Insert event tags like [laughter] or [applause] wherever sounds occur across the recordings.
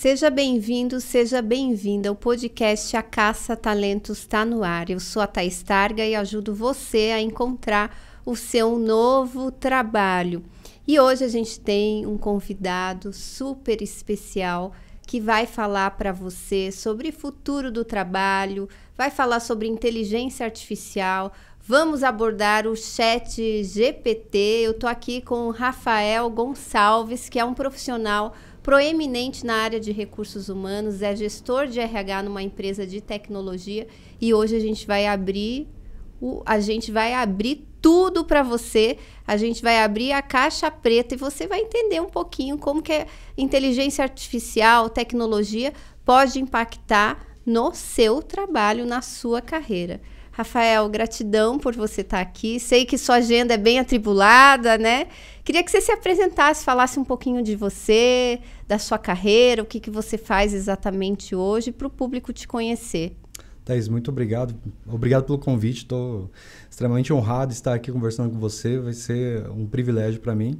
Seja bem-vindo, seja bem-vinda. O podcast A Caça Talentos está no ar. Eu sou a Thais Targa e ajudo você a encontrar o seu novo trabalho. E hoje a gente tem um convidado super especial que vai falar para você sobre futuro do trabalho, vai falar sobre inteligência artificial. Vamos abordar o chat GPT. Eu estou aqui com o Rafael Gonçalves, que é um profissional proeminente na área de recursos humanos, é gestor de RH numa empresa de tecnologia e hoje a gente vai abrir o, a gente vai abrir tudo para você. A gente vai abrir a caixa preta e você vai entender um pouquinho como que a inteligência artificial, tecnologia pode impactar no seu trabalho, na sua carreira. Rafael, gratidão por você estar aqui. Sei que sua agenda é bem atribulada, né? Queria que você se apresentasse, falasse um pouquinho de você, da sua carreira, o que, que você faz exatamente hoje, para o público te conhecer. Thais, muito obrigado. Obrigado pelo convite. Estou extremamente honrado de estar aqui conversando com você. Vai ser um privilégio para mim.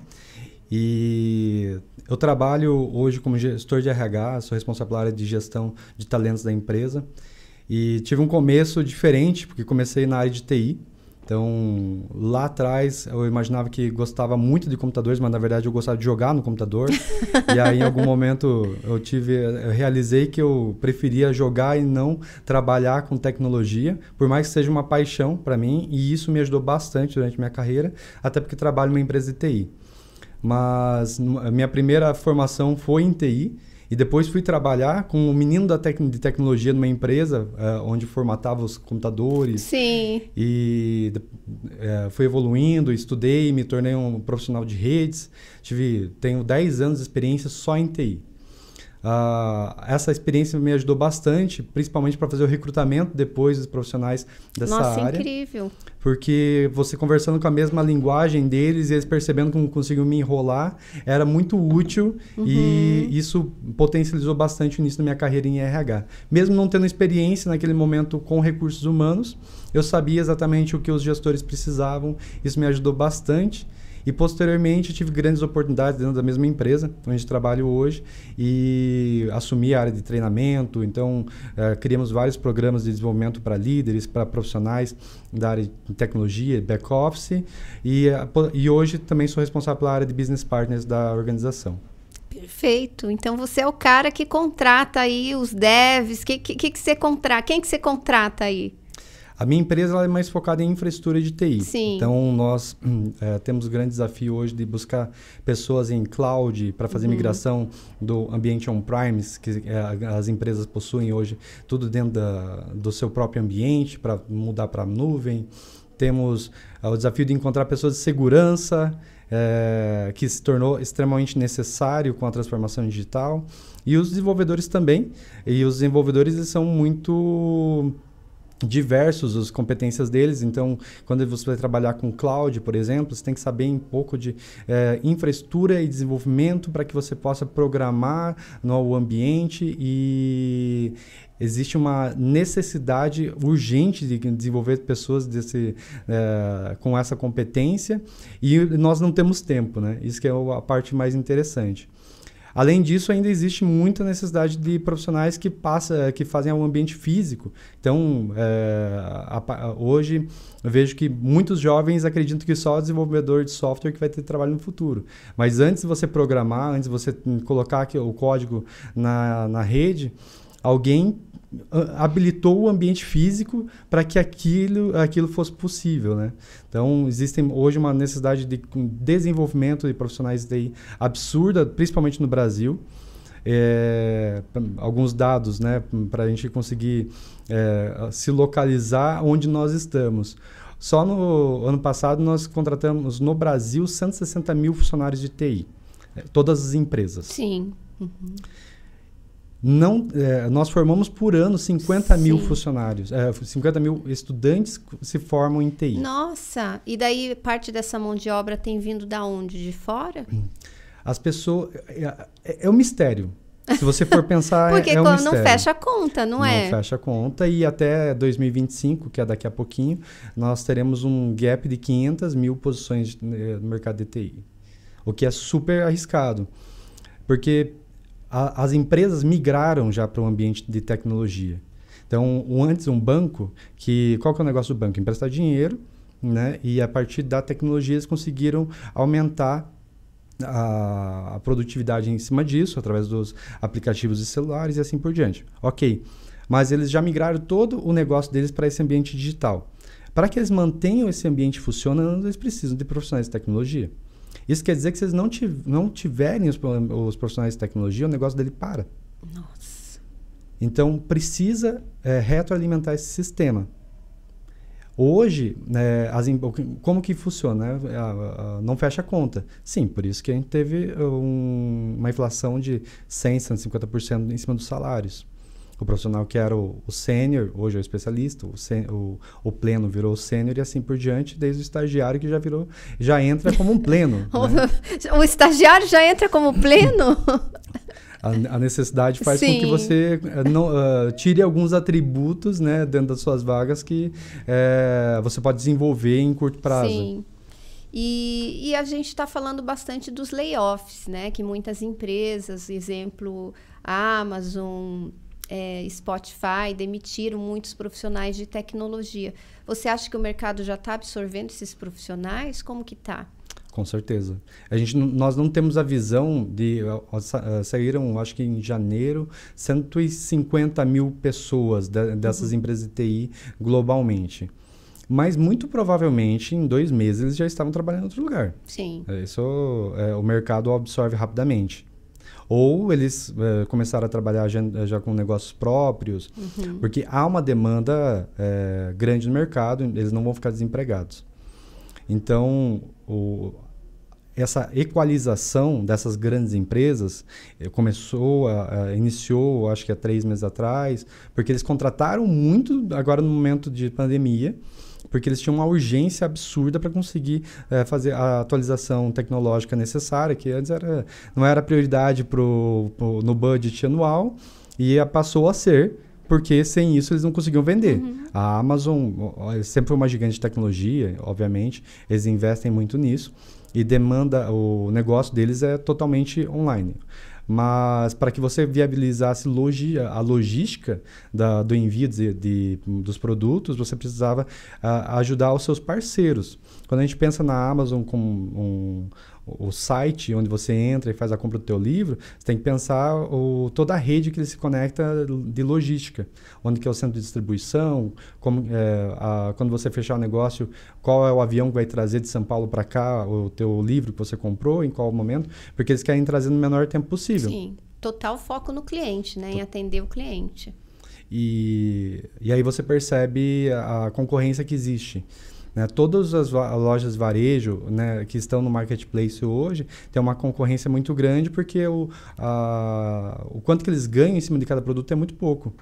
E eu trabalho hoje como gestor de RH, sou responsável pela área de gestão de talentos da empresa. E tive um começo diferente, porque comecei na área de TI. Então, lá atrás, eu imaginava que gostava muito de computadores, mas na verdade eu gostava de jogar no computador. [laughs] e aí, em algum momento, eu tive, eu realizei que eu preferia jogar e não trabalhar com tecnologia, por mais que seja uma paixão para mim, e isso me ajudou bastante durante minha carreira, até porque trabalho numa empresa de TI. Mas minha primeira formação foi em TI, e depois fui trabalhar com um menino da tec de tecnologia numa empresa uh, onde formatava os computadores. Sim. E uh, fui evoluindo, estudei, me tornei um profissional de redes. Tive, tenho 10 anos de experiência só em TI. Uh, essa experiência me ajudou bastante, principalmente para fazer o recrutamento depois dos profissionais dessa Nossa, área. incrível. Porque você conversando com a mesma linguagem deles e eles percebendo como conseguiam me enrolar, era muito útil uhum. e isso potencializou bastante o início da minha carreira em RH. Mesmo não tendo experiência naquele momento com recursos humanos, eu sabia exatamente o que os gestores precisavam, isso me ajudou bastante. E posteriormente tive grandes oportunidades dentro da mesma empresa onde trabalho hoje e assumi a área de treinamento. Então, uh, criamos vários programas de desenvolvimento para líderes, para profissionais da área de tecnologia, back office. E, uh, e hoje também sou responsável pela área de business partners da organização. Perfeito. Então você é o cara que contrata aí os devs. Que, que, que, você? Quem que você contrata aí? A minha empresa é mais focada em infraestrutura de TI. Sim. Então, nós é, temos o grande desafio hoje de buscar pessoas em cloud para fazer uhum. migração do ambiente on-premise, que é, as empresas possuem hoje, tudo dentro da, do seu próprio ambiente, para mudar para a nuvem. Temos é, o desafio de encontrar pessoas de segurança, que se tornou extremamente necessário com a transformação digital. E os desenvolvedores também. E os desenvolvedores eles são muito diversos as competências deles. Então, quando você vai trabalhar com cloud, por exemplo, você tem que saber um pouco de é, infraestrutura e desenvolvimento para que você possa programar no ambiente e existe uma necessidade urgente de desenvolver pessoas desse, é, com essa competência e nós não temos tempo, né? Isso que é a parte mais interessante. Além disso, ainda existe muita necessidade de profissionais que passa, que fazem um ambiente físico. Então, é, a, a, hoje eu vejo que muitos jovens acreditam que só o desenvolvedor de software que vai ter trabalho no futuro. Mas antes de você programar, antes de você colocar o código na, na rede, alguém habilitou o ambiente físico para que aquilo, aquilo fosse possível, né? Então, existe hoje uma necessidade de desenvolvimento de profissionais de absurda, principalmente no Brasil. É, alguns dados, né, para a gente conseguir é, se localizar onde nós estamos. Só no ano passado nós contratamos no Brasil 160 mil funcionários de TI, é, todas as empresas. Sim. Uhum não, é, nós formamos por ano 50 Sim. mil funcionários, é, 50 mil estudantes se formam em TI. Nossa, e daí parte dessa mão de obra tem vindo da onde? De fora? As pessoas. É, é, é um mistério. Se você for pensar, [laughs] Porque é um não fecha a conta, não, não é? Não fecha a conta e até 2025, que é daqui a pouquinho, nós teremos um gap de 500 mil posições no mercado de TI. O que é super arriscado. Porque a, as empresas migraram já para o ambiente de tecnologia. Então, um, antes um banco, que qual que é o negócio do banco? Emprestar dinheiro, né? E a partir da tecnologia eles conseguiram aumentar a, a, produtividade em cima disso, através dos aplicativos de celulares e assim por diante. Ok, mas eles já migraram todo o negócio deles para esse ambiente digital. Para que eles mantenham esse ambiente funcionando, eles precisam de profissionais de tecnologia. Isso quer dizer que se eles não, tiv não tiverem os, os, profissionais de tecnologia, o negócio dele para. Nossa. Então, precisa é, retroalimentar esse sistema. Hoje, né, as, como que funciona? Né? não fecha a conta. Sim, por isso que a gente teve um, uma inflação de 100%, 150% em cima dos salários. O profissional que era o, o sênior, hoje é o especialista, o, o, o pleno virou o sênior e assim por diante, desde o estagiário que já virou, já entra como um pleno. [laughs] né? o estagiário já entra como pleno? A, a, necessidade faz Sim. com que você uh, não, uh, tire alguns atributos né, dentro das suas vagas que uh, você pode desenvolver em curto prazo. Sim. E, e a gente está falando bastante dos layoffs, né? Que muitas empresas, exemplo, a Amazon, é, Spotify, demitiram muitos profissionais de tecnologia. Você acha que o mercado já está absorvendo esses profissionais? Como que está? Com certeza. A gente, nós não temos a visão de. Saíram, acho que em janeiro, 150 mil pessoas de, dessas uhum. empresas de TI globalmente. Mas muito provavelmente em dois meses eles já estavam trabalhando em outro lugar. Sim. É, isso é, o mercado absorve rapidamente. Ou eles é, começaram a trabalhar já, já com negócios próprios, uhum. porque há uma demanda é, grande no mercado, eles não vão ficar desempregados. Então, o, essa equalização dessas grandes empresas eh, começou, a, a, iniciou, acho que há três meses atrás, porque eles contrataram muito agora no momento de pandemia, porque eles tinham uma urgência absurda para conseguir é, fazer a atualização tecnológica necessária, que antes era, não era prioridade pro, pro, no budget anual, e passou a ser, porque sem isso eles não conseguiam vender. Uhum. A Amazon sempre foi uma gigante de tecnologia, obviamente, eles investem muito nisso e demanda, o negócio deles é totalmente online. Mas para que você viabilizasse logi a logística da, do envio de, de, dos produtos, você precisava uh, ajudar os seus parceiros. Quando a gente pensa na Amazon como um, o site onde você entra e faz a compra do teu livro, você tem que pensar o, toda a rede que ele se conecta de logística, onde que é o centro de distribuição, como, é, a, quando você fechar o negócio, qual é o avião que vai trazer de São Paulo para cá o teu livro que você comprou, em qual momento, porque eles querem trazer no menor tempo possível. Sim, total foco no cliente, né, em atender o cliente. E, e aí você percebe a, a concorrência que existe. Né? Todas as lojas varejo né, que estão no marketplace hoje têm uma concorrência muito grande porque o, a, o quanto que eles ganham em cima de cada produto é muito pouco.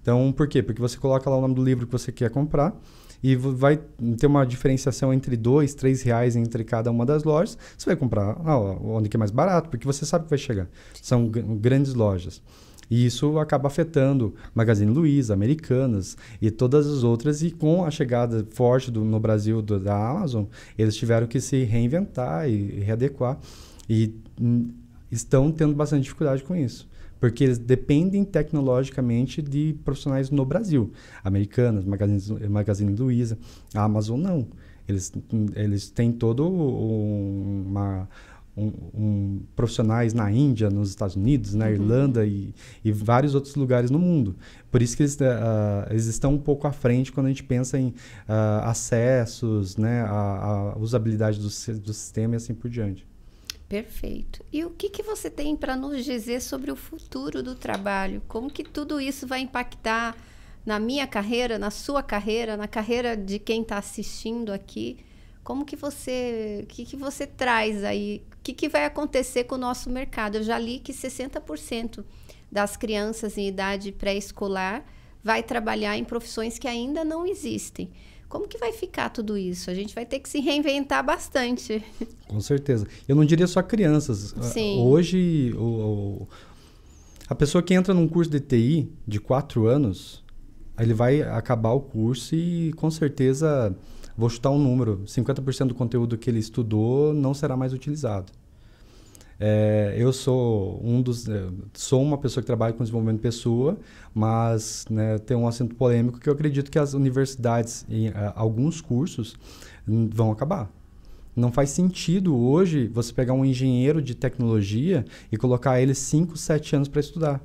Então, por quê? Porque você coloca lá o nome do livro que você quer comprar e vai ter uma diferenciação entre dois, três reais entre cada uma das lojas. Você vai comprar onde que é mais barato, porque você sabe que vai chegar. São grandes lojas. E isso acaba afetando Magazine Luiza, Americanas e todas as outras. E com a chegada forte do, no Brasil do, da Amazon, eles tiveram que se reinventar e, readequar. E hum, estão tendo bastante dificuldade com isso porque eles dependem tecnologicamente de profissionais no Brasil. Americanas, Magazine, Magazine Luiza, a Amazon não. Eles, hum, eles têm todo um, uma um, um, profissionais na Índia, nos Estados Unidos, na uhum. Irlanda e, e, vários outros lugares no mundo. Por isso que eles, uh, eles estão um pouco à frente quando a gente pensa em uh, acessos, né, a, a usabilidade do, do sistema e assim por diante. Perfeito. E o que, que você tem para nos dizer sobre o futuro do trabalho? Como que tudo isso vai impactar na minha carreira, na sua carreira, na carreira de quem está assistindo aqui? Como que você, que, que você traz aí? O que, que vai acontecer com o nosso mercado? Eu já li que 60% das crianças em idade pré-escolar vai trabalhar em profissões que ainda não existem. Como que vai ficar tudo isso? A gente vai ter que se reinventar bastante. [laughs] Com certeza. Eu não diria só crianças. Sim. Hoje, o, o, a pessoa que entra num curso de TI de quatro anos, ele vai acabar o curso e com certeza Vou chutar um número: 50% do conteúdo que ele estudou não será mais utilizado. É, eu sou um dos, é, sou uma pessoa que trabalha com desenvolvimento de pessoa, mas né, tem um assunto polêmico que eu acredito que as universidades, em uh, alguns cursos, vão acabar. Não faz sentido hoje você pegar um engenheiro de tecnologia e colocar ele 5, 7 anos para estudar.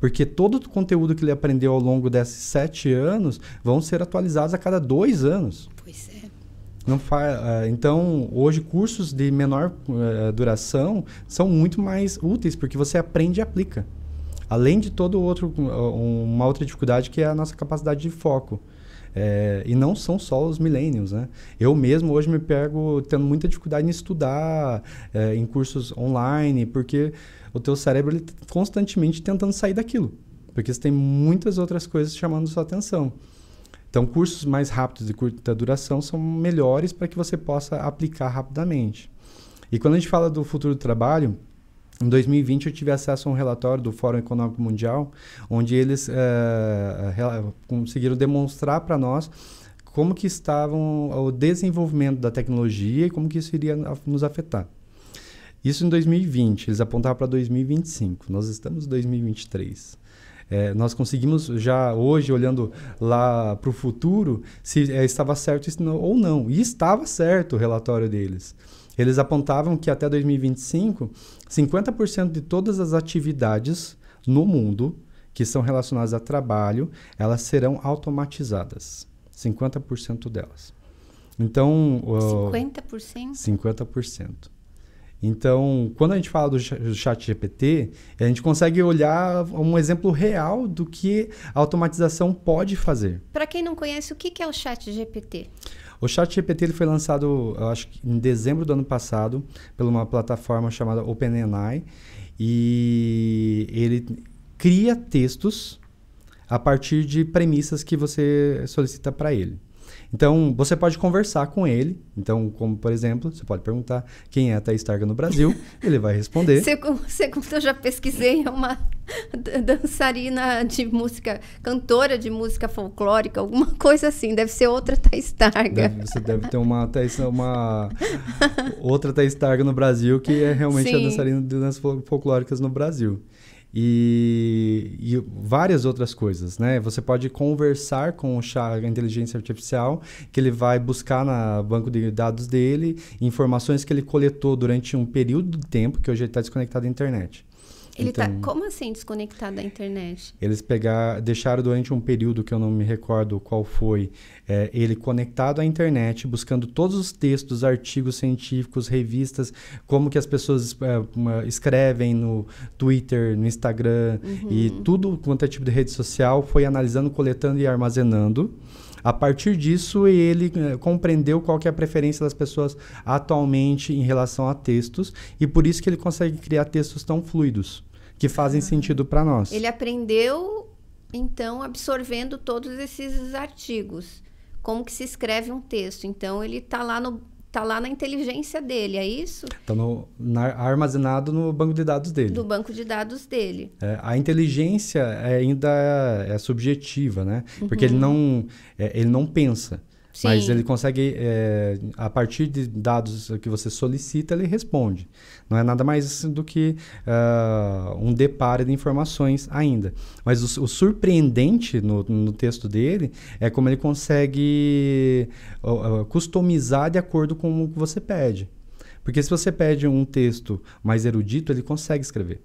Porque todo o conteúdo que ele aprendeu ao longo desses sete anos vão ser atualizados a cada dois anos. Pois é. Não fa... Então, hoje, cursos de menor uh, duração são muito mais úteis, porque você aprende e aplica. Além de todo outro, uma outra dificuldade que é a nossa capacidade de foco. É, e não são só os millennials, né? Eu mesmo hoje me pego tendo muita dificuldade em estudar é, em cursos online, porque o teu cérebro está constantemente tentando sair daquilo. Porque você tem muitas outras coisas chamando sua atenção. Então, cursos mais rápidos de curta duração são melhores para que você possa aplicar rapidamente. E quando a gente fala do futuro do trabalho, em 2020 eu tive acesso a um relatório do Fórum Econômico Mundial, onde eles é, conseguiram demonstrar para nós como que estavam o desenvolvimento da tecnologia e como que isso iria nos afetar. Isso em 2020, eles apontavam para 2025. Nós estamos em 2023. É, nós conseguimos já hoje, olhando lá para o futuro, se é, estava certo ou não. E estava certo o relatório deles. Eles apontavam que até 2025, 50% de todas as atividades no mundo que são relacionadas a trabalho, elas serão automatizadas. 50% delas. Então, 50%? 50%. Então, quando a gente fala do chat GPT, a gente consegue olhar um exemplo real do que a automatização pode fazer. Para quem não conhece, o que é o chat GPT? O chat GPT ele foi lançado, acho que em dezembro do ano passado, por uma plataforma chamada OpenAI, e ele cria textos a partir de premissas que você solicita para ele. Então, você pode conversar com ele. Então, como por exemplo, você pode perguntar quem é a Thaís Targa no Brasil, [laughs] ele vai responder. Segundo eu já pesquisei, é uma [laughs] dançarina de música, cantora de música folclórica, alguma coisa assim. Deve ser outra Thaís Targa. Deve, você deve ter uma, Thaís, uma [laughs] outra Thaís Targa no Brasil, que é realmente Sim. a dançarina de danças folclóricas no Brasil e, e, várias outras coisas, né? Você pode conversar com o chá, a inteligência artificial, que ele vai buscar no banco de dados dele informações que ele coletou durante um período de tempo que hoje está desconectado da internet. Ele tá então, tá como assim desconectado da internet? Eles pegar, deixaram durante um período que eu não me recordo qual foi, é, ele conectado à internet, buscando todos os textos, artigos científicos, revistas, como que as pessoas é, escrevem no Twitter, no Instagram uhum. e tudo quanto é tipo de rede social, foi analisando, coletando e armazenando. A partir disso, ele é, compreendeu qual que é a preferência das pessoas atualmente em relação a textos e por isso que ele consegue criar textos tão fluidos que fazem sentido para nós. Ele aprendeu, então, absorvendo todos esses artigos. Como que se escreve um texto. Então, ele está lá no tá lá na inteligência dele, é isso? Está armazenado no banco de dados dele. Do banco de dados dele. É, a inteligência é, ainda é, é, subjetiva, né? Porque ele uhum. não, é, ele não pensa. Sim. Mas ele consegue, é, a partir de dados que você solicita, ele responde. Não é nada mais do que uh, um deparo de informações ainda. Mas o, o surpreendente no, no, texto dele é como ele consegue uh, customizar de acordo com o que você pede. Porque se você pede um texto mais erudito, ele consegue escrever.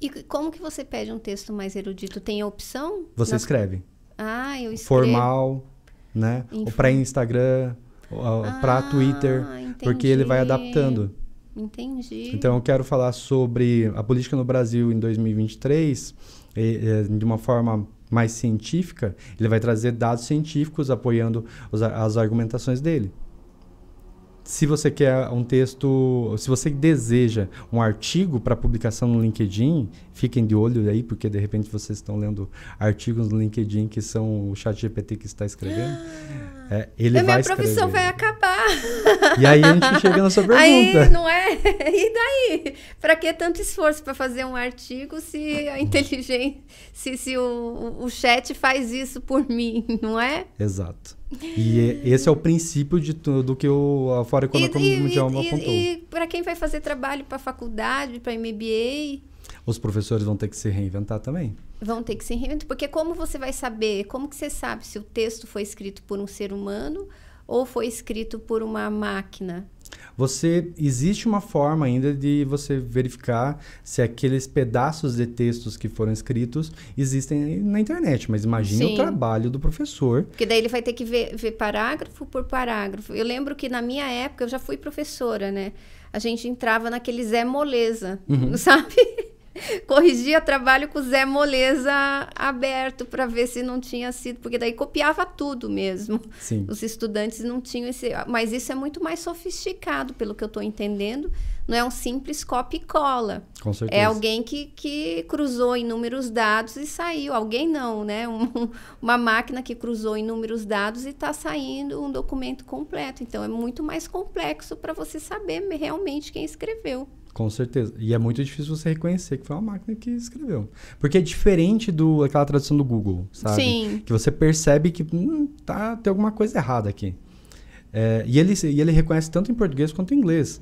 E como que você pede um texto mais erudito? Tem a opção? Você escreve. Ah, eu escrevo. Formal né? Ou para Instagram, ah, para Twitter, entendi. porque ele vai adaptando. Entendi. Então eu quero falar sobre a política no Brasil em 2023 e, e, de uma forma mais científica. Ele vai trazer dados científicos apoiando as argumentações dele. Se você quer um texto, se você deseja um artigo para publicação no LinkedIn, fiquem de olho aí, porque de repente vocês estão lendo artigos no LinkedIn que são o chat GPT que está escrevendo. Ah, é, ele a vai minha escrever. profissão vai acabar. E aí a gente chega na sua [laughs] pergunta. Aí, não é? [laughs] E daí? Para que tanto esforço para fazer um artigo se a inteligência, se, se o, o chat faz isso por mim, não é? Exato. E esse é o princípio de tudo que o Fórum Econômico Mundial e, apontou. E, e para quem vai fazer trabalho para faculdade, para MBA? Os professores vão ter que se reinventar também. Vão ter que se reinventar, porque como você vai saber, como que você sabe se o texto foi escrito por um ser humano ou foi escrito por uma máquina? Você existe uma forma ainda de você verificar se aqueles pedaços de textos que foram escritos existem na internet, mas imagine Sim. o trabalho do professor. Porque daí ele vai ter que ver, ver parágrafo por parágrafo. Eu lembro que na minha época eu já fui professora, né? A gente entrava naquele Zé Moleza, uhum. [laughs] sabe? [laughs] corrigia trabalho com o Zé Moleza aberto para ver se não tinha sido, porque daí copiava tudo mesmo. Sim. Os estudantes não tinham esse, mas isso é muito mais sofisticado, pelo que eu estou entendendo. Não é um simples copia e cola. Com certeza. É alguém que, que cruzou inúmeros dados e saiu. Alguém não, né? [laughs] Um, uma máquina que cruzou inúmeros dados e está saindo um documento completo. Então é muito mais complexo para você saber realmente quem escreveu. Com certeza. E é muito difícil você reconhecer que foi uma máquina que escreveu. Porque é diferente do aquela tradução do Google, sabe? Sim. Que você percebe que hum, tá, tem alguma coisa errada aqui. É, e, ele, e ele reconhece tanto em português quanto em inglês.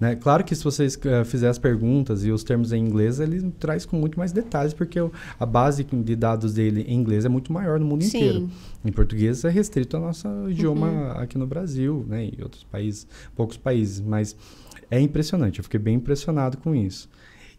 Né? Claro que se você uh, fizer as perguntas e os termos em inglês, ele traz com muito mais detalhes, porque o, a base de dados dele em inglês é muito maior no mundo Sim. inteiro. Em português é restrito ao nosso idioma uhum. aqui no Brasil, né? E outros países, poucos países. Mas é impressionante, eu fiquei bem impressionado com isso.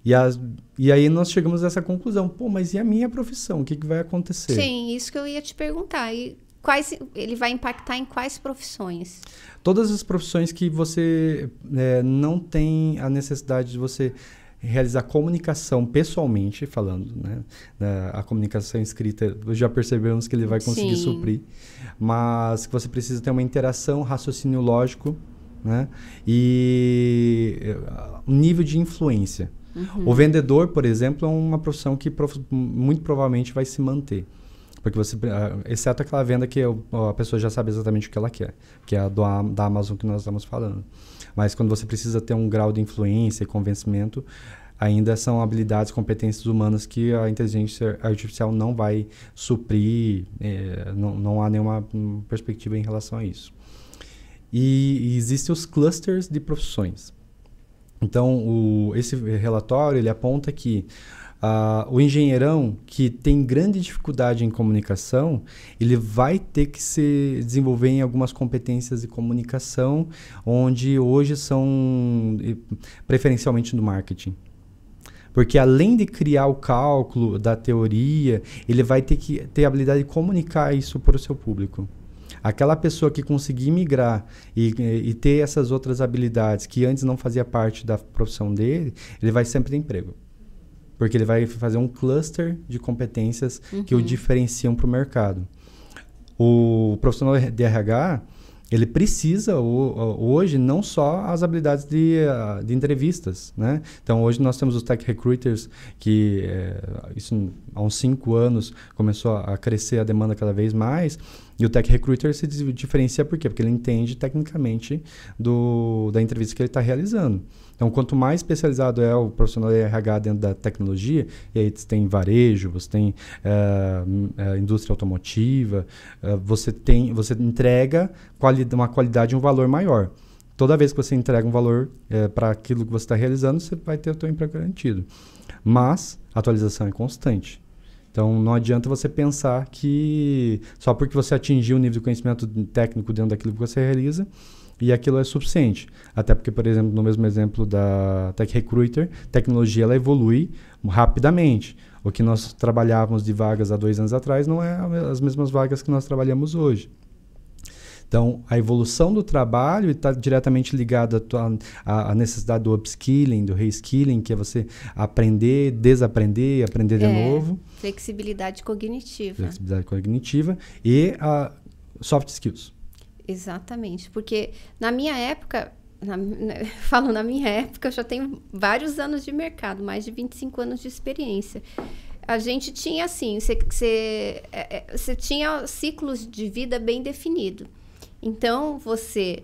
E, as, e aí nós chegamos a essa conclusão, pô, mas e a minha profissão? O que, que vai acontecer? Sim, isso que eu ia te perguntar. E quais, ele vai impactar em quais profissões? Todas as profissões que você é, não tem a necessidade de você realizar comunicação pessoalmente falando, né? A comunicação escrita, já percebemos que ele vai conseguir Sim. suprir, mas que você precisa ter uma interação, raciocínio lógico né? E o eh, nível de influência. Uhum. O vendedor, por exemplo, é uma profissão que muito provavelmente vai se manter. Porque você, ah, exceto aquela venda que a pessoa já sabe exatamente o que ela quer, que é a do, da Amazon que nós estamos falando. Mas quando você precisa ter um grau de influência e convencimento, ainda são habilidades, competências humanas que a inteligência artificial não vai suprir, é, não, não há nenhuma hum, perspectiva em relação a isso. E, e existem os clusters de profissões. Então, o, esse relatório ele aponta que uh, o engenheirão que tem grande dificuldade em comunicação, ele vai ter que se desenvolver em algumas competências de comunicação, onde hoje são preferencialmente no marketing. Porque além de criar o cálculo da teoria, ele vai ter que ter a habilidade de comunicar isso para o seu público. Aquela pessoa que conseguir migrar e, e, ter essas outras habilidades que antes não fazia parte da profissão dele, ele vai sempre ter emprego. Porque ele vai fazer um cluster de competências uhum. que o uhum. diferenciam para o mercado. O profissional de RH, ele precisa hoje não só as habilidades de, de entrevistas, né? Então hoje nós temos os tech recruiters que é, isso há uns cinco anos começou a crescer a demanda cada vez mais e o tech recruiter se diferencia por quê? Porque ele entende tecnicamente do, da entrevista que ele está realizando. Então, quanto mais especializado é o profissional de RH dentro da tecnologia, e aí você tem varejo, você tem uh, indústria automotiva, uh, você tem, você entrega quali uma qualidade e um valor maior. Toda vez que você entrega um valor para aquilo que você está realizando, você vai ter o seu emprego garantido. Mas a atualização é constante. Então não adianta você pensar que só porque você atingiu o nível de conhecimento técnico dentro daquilo que você realiza, e aquilo é suficiente. Até porque, por exemplo, no mesmo exemplo da Tech Recruiter, tecnologia ela evolui rapidamente. O que nós trabalhávamos de vagas há dois anos atrás não é as mesmas vagas que nós trabalhamos hoje. Então, a evolução do trabalho está diretamente ligada à, à, necessidade do upskilling, do reskilling, que é você aprender, desaprender, aprender de é, novo. Flexibilidade cognitiva. Flexibilidade cognitiva e a soft skills. Exatamente, porque na minha época, na, na, [laughs] falo na minha época, eu já tenho vários anos de mercado, mais de 25 anos de experiência. A gente tinha assim, você, você, é, é, você tinha ciclos de vida bem definido. Então, você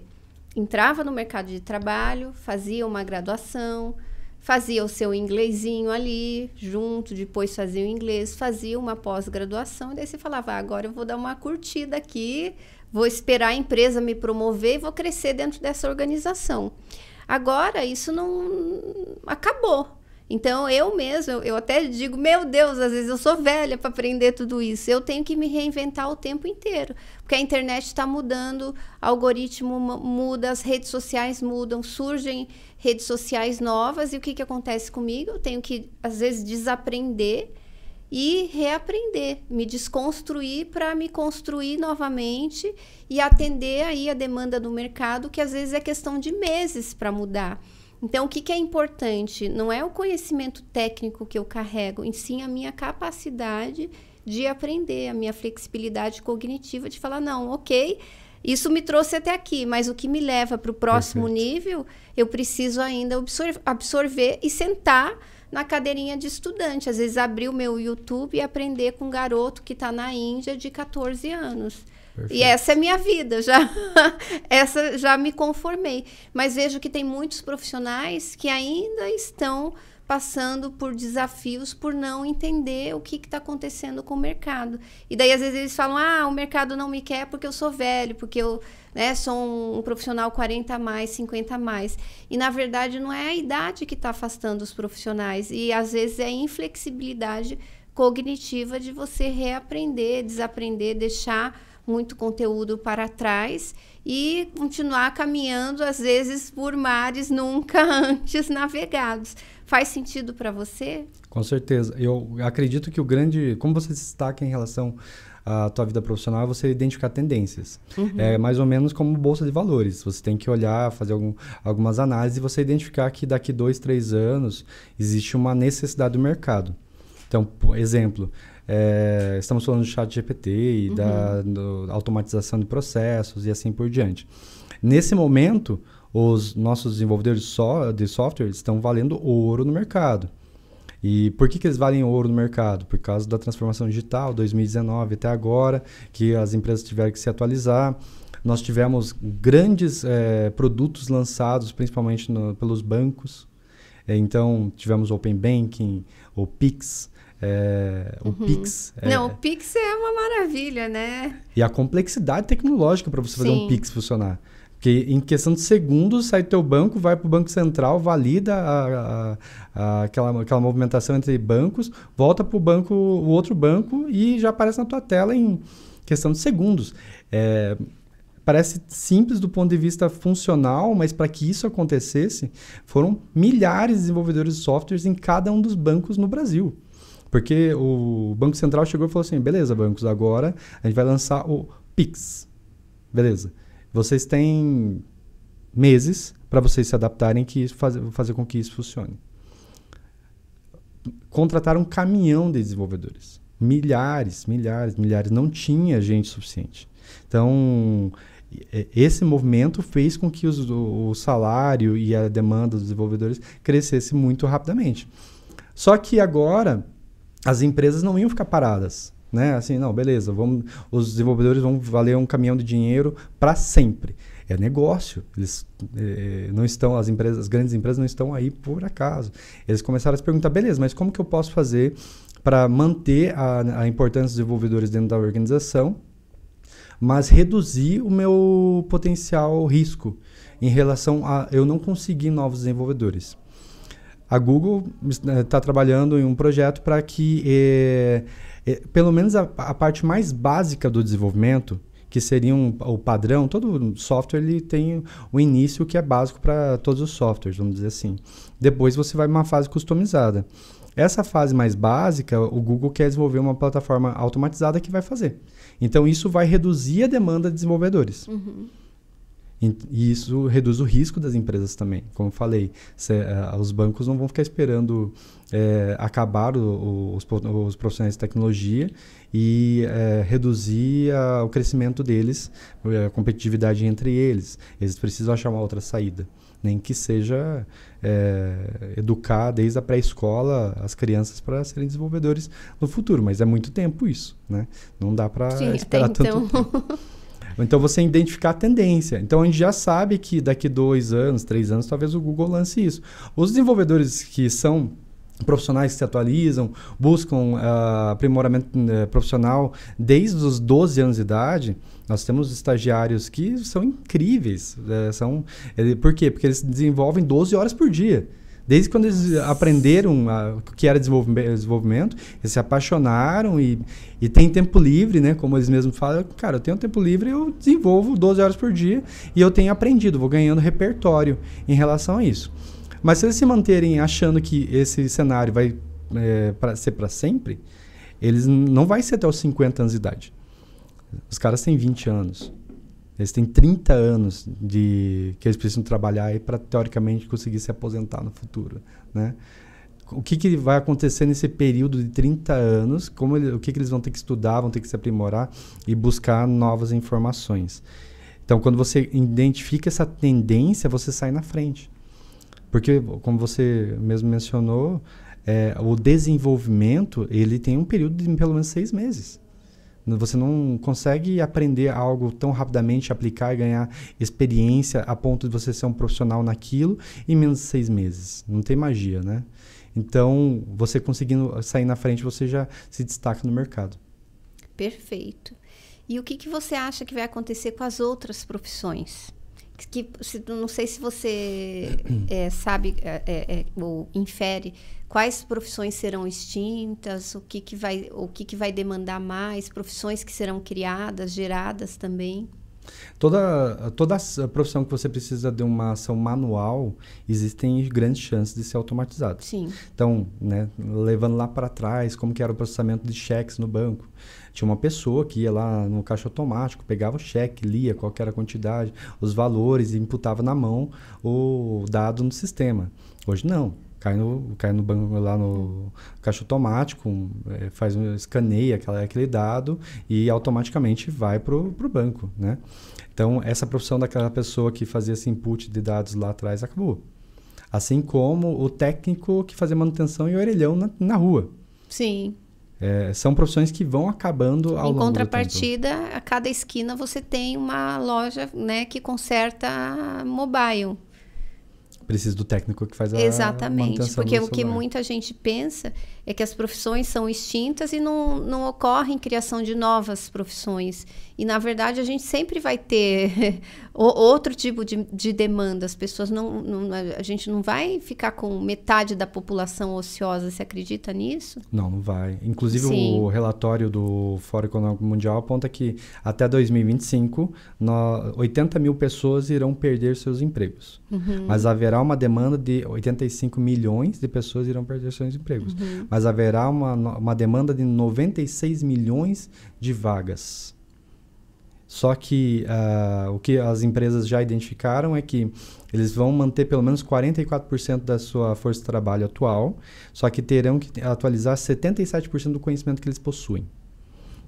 entrava no mercado de trabalho, fazia uma graduação, fazia o seu inglesinho ali junto, depois fazia o inglês, fazia uma pós-graduação, e daí você falava, ah, agora eu vou dar uma curtida aqui, vou esperar a empresa me promover e vou crescer dentro dessa organização. Agora isso não acabou. Então eu mesmo, eu até digo, meu Deus, às vezes eu sou velha para aprender tudo isso. Eu tenho que me reinventar o tempo inteiro, porque a internet está mudando, algoritmo muda, as redes sociais mudam, surgem redes sociais novas e o que que acontece comigo? Eu tenho que às vezes desaprender e reaprender, me desconstruir para me construir novamente e atender aí a demanda do mercado, que às vezes é questão de meses para mudar. Então, o que, que é importante? Não é o conhecimento técnico que eu carrego, em sim a minha capacidade de aprender, a minha flexibilidade cognitiva de falar, não, ok, isso me trouxe até aqui, mas o que me leva para o próximo Perfeito. nível, eu preciso ainda absorver, absorver e sentar na cadeirinha de estudante. Às vezes abrir o meu YouTube e aprender com um garoto que está na Índia de 14 anos. Perfeito. E essa é minha vida, já [laughs] essa já me conformei. Mas vejo que tem muitos profissionais que ainda estão passando por desafios por não entender o que está acontecendo com o mercado. E daí, às vezes, eles falam: ah, o mercado não me quer porque eu sou velho, porque eu né, sou um, um profissional 40 a mais, 50 a mais. E, na verdade, não é a idade que está afastando os profissionais. E, às vezes, é a inflexibilidade cognitiva de você reaprender, desaprender, deixar muito conteúdo para trás e continuar caminhando, às vezes, por mares nunca [laughs] antes navegados. Faz sentido para você? Com certeza. Eu acredito que o grande. Como você se destaca em relação à tua vida profissional, é você identificar tendências. Uhum. É mais ou menos como bolsa de valores. Você tem que olhar, fazer algum, algumas análises e você identificar que daqui dois, três anos existe uma necessidade do mercado. Então, exemplo, é, estamos falando do chat GPT e uhum. da do, automatização de processos e assim por diante. Nesse momento, os nossos desenvolvedores de software estão valendo ouro no mercado. E por que, que eles valem ouro no mercado? Por causa da transformação digital, 2019 até agora, que as empresas tiveram que se atualizar. Nós tivemos grandes é, produtos lançados, principalmente no, pelos bancos. É, então, tivemos Open Banking, o Pix, é, o uhum. Pix. É, Não, o Pix é uma maravilha, né? E a complexidade tecnológica para você Sim. fazer um Pix funcionar. Porque em questão de segundos, sai do teu banco, vai para o Banco Central, valida a, a, a, aquela, aquela movimentação entre bancos, volta para o banco, o outro banco e já aparece na tua tela em questão de segundos. É, parece simples do ponto de vista funcional, mas para que isso acontecesse, foram milhares de desenvolvedores de softwares em cada um dos bancos no Brasil. Porque o Banco Central chegou e falou assim: beleza, bancos, agora a gente vai lançar o Pix. Beleza. Vocês têm meses para vocês se adaptarem que fazer, fazer com que isso funcione. Contrataram um caminhão de desenvolvedores. Milhares, milhares, milhares. Não tinha gente suficiente. Então, esse movimento fez com que os, o salário e a demanda dos desenvolvedores crescesse muito rapidamente. Só que agora as empresas não iam ficar paradas. Né? Assim, não, beleza, vamos, os desenvolvedores vão valer um caminhão de dinheiro para sempre. É negócio. Eles eh, não estão, as empresas, as grandes empresas não estão aí por acaso. Eles começaram a se perguntar, beleza, mas como que eu posso fazer para manter a, a importância dos desenvolvedores dentro da organização, mas reduzir o meu potencial risco em relação a eu não conseguir novos desenvolvedores? A Google está eh, trabalhando em um projeto para que, é, é, pelo menos a, a, parte mais básica do desenvolvimento, que seria um, o padrão, todo software ele tem o início que é básico para todos os softwares, vamos dizer assim. Depois você vai para uma fase customizada. Essa fase mais básica, o Google quer desenvolver uma plataforma automatizada que vai fazer. Então, isso vai reduzir a demanda de desenvolvedores. Uhum. E isso reduz o risco das empresas também. Como falei, se, uh, os bancos não vão ficar esperando é, acabar o, o, os, os, profissionais de tecnologia e é, reduzir a, o crescimento deles, a competitividade entre eles. Eles precisam achar uma outra saída. Nem que seja é, educar desde a pré-escola as crianças para serem desenvolvedores no futuro. Mas é muito tempo isso. Né? Não dá para esperar tanto então. tempo. [laughs] Então você identificar a tendência. Então a gente já sabe que daqui dois anos, três anos, talvez o Google lance isso. Os desenvolvedores que são profissionais que se atualizam, buscam uh, aprimoramento uh, profissional desde os 12 anos de idade. Nós temos estagiários que são incríveis. Uh, são, por quê? Porque eles desenvolvem 12 horas por dia. Desde quando eles aprenderam o que era desenvolvimento, eles se apaixonaram e, e têm tempo livre, né? Como eles mesmos falam, cara, eu tenho tempo livre, eu desenvolvo 12 horas por dia e eu tenho aprendido, vou ganhando repertório em relação a isso. Mas se eles se manterem achando que esse cenário vai é, pra ser para sempre, eles não vai ser até os 50 anos de idade. Os caras têm 20 anos. Eles têm 30 anos de que eles precisam trabalhar para teoricamente conseguir se aposentar no futuro, né? O que, que vai acontecer nesse período de 30 anos? Como ele, o que, que eles vão ter que estudar, vão ter que se aprimorar e buscar novas informações. Então, quando você identifica essa tendência, você sai na frente. Porque, como você mesmo mencionou, é, o desenvolvimento ele tem um período de pelo menos seis meses. Você não consegue aprender algo tão rapidamente, aplicar e ganhar experiência a ponto de você ser um profissional naquilo em menos de seis meses. Não tem magia, né? Então, você conseguindo sair na frente, você já se destaca no mercado. Perfeito. E o que, que você acha que vai acontecer com as outras profissões? Que se, não sei se você é, sabe é, é, é, ou infere quais profissões serão extintas, o que, que vai o que, que vai demandar mais, profissões que serão criadas, geradas também. Toda, toda profissão que você precisa de uma ação manual, existem grandes chances de ser automatizado. Sim. Então, né, levando lá para trás, como que era o processamento de cheques no banco. Tinha uma pessoa que ia lá no caixa automático, pegava o cheque, lia qual era a quantidade, os valores e imputava na mão o dado no sistema. Hoje não. Cai no, cai no banco lá no caixa automático, é, faz um, escaneia aquela, aquele dado e automaticamente vai para o banco, né? Então, essa profissão daquela pessoa que fazia esse input de dados lá atrás acabou. Assim como o técnico que fazia manutenção e orelhão na, na rua. Sim. É, são profissões que vão acabando ao em longo contrapartida, a cada esquina você tem uma loja né, que conserta mobile. Precisa do técnico que faz a Exatamente, porque o que muita gente pensa é que as profissões são extintas e não, não ocorre criação de novas profissões. E, na verdade, a gente sempre vai ter outro tipo de, de demanda. As pessoas não, não, A gente não vai ficar com metade da população ociosa. Você acredita nisso? Não, não vai. Inclusive, Sim. o relatório do Fórum Econômico Mundial aponta que até 2025, no, 80 mil pessoas irão perder seus empregos. Uhum. Mas haverá uma demanda de 85 milhões de pessoas irão perder seus empregos. Uhum mas haverá uma, uma demanda de 96 milhões de vagas. Só que uh, o que as empresas já identificaram é que eles vão manter pelo menos 44% da sua força de trabalho atual, só que terão que atualizar 77% do conhecimento que eles possuem.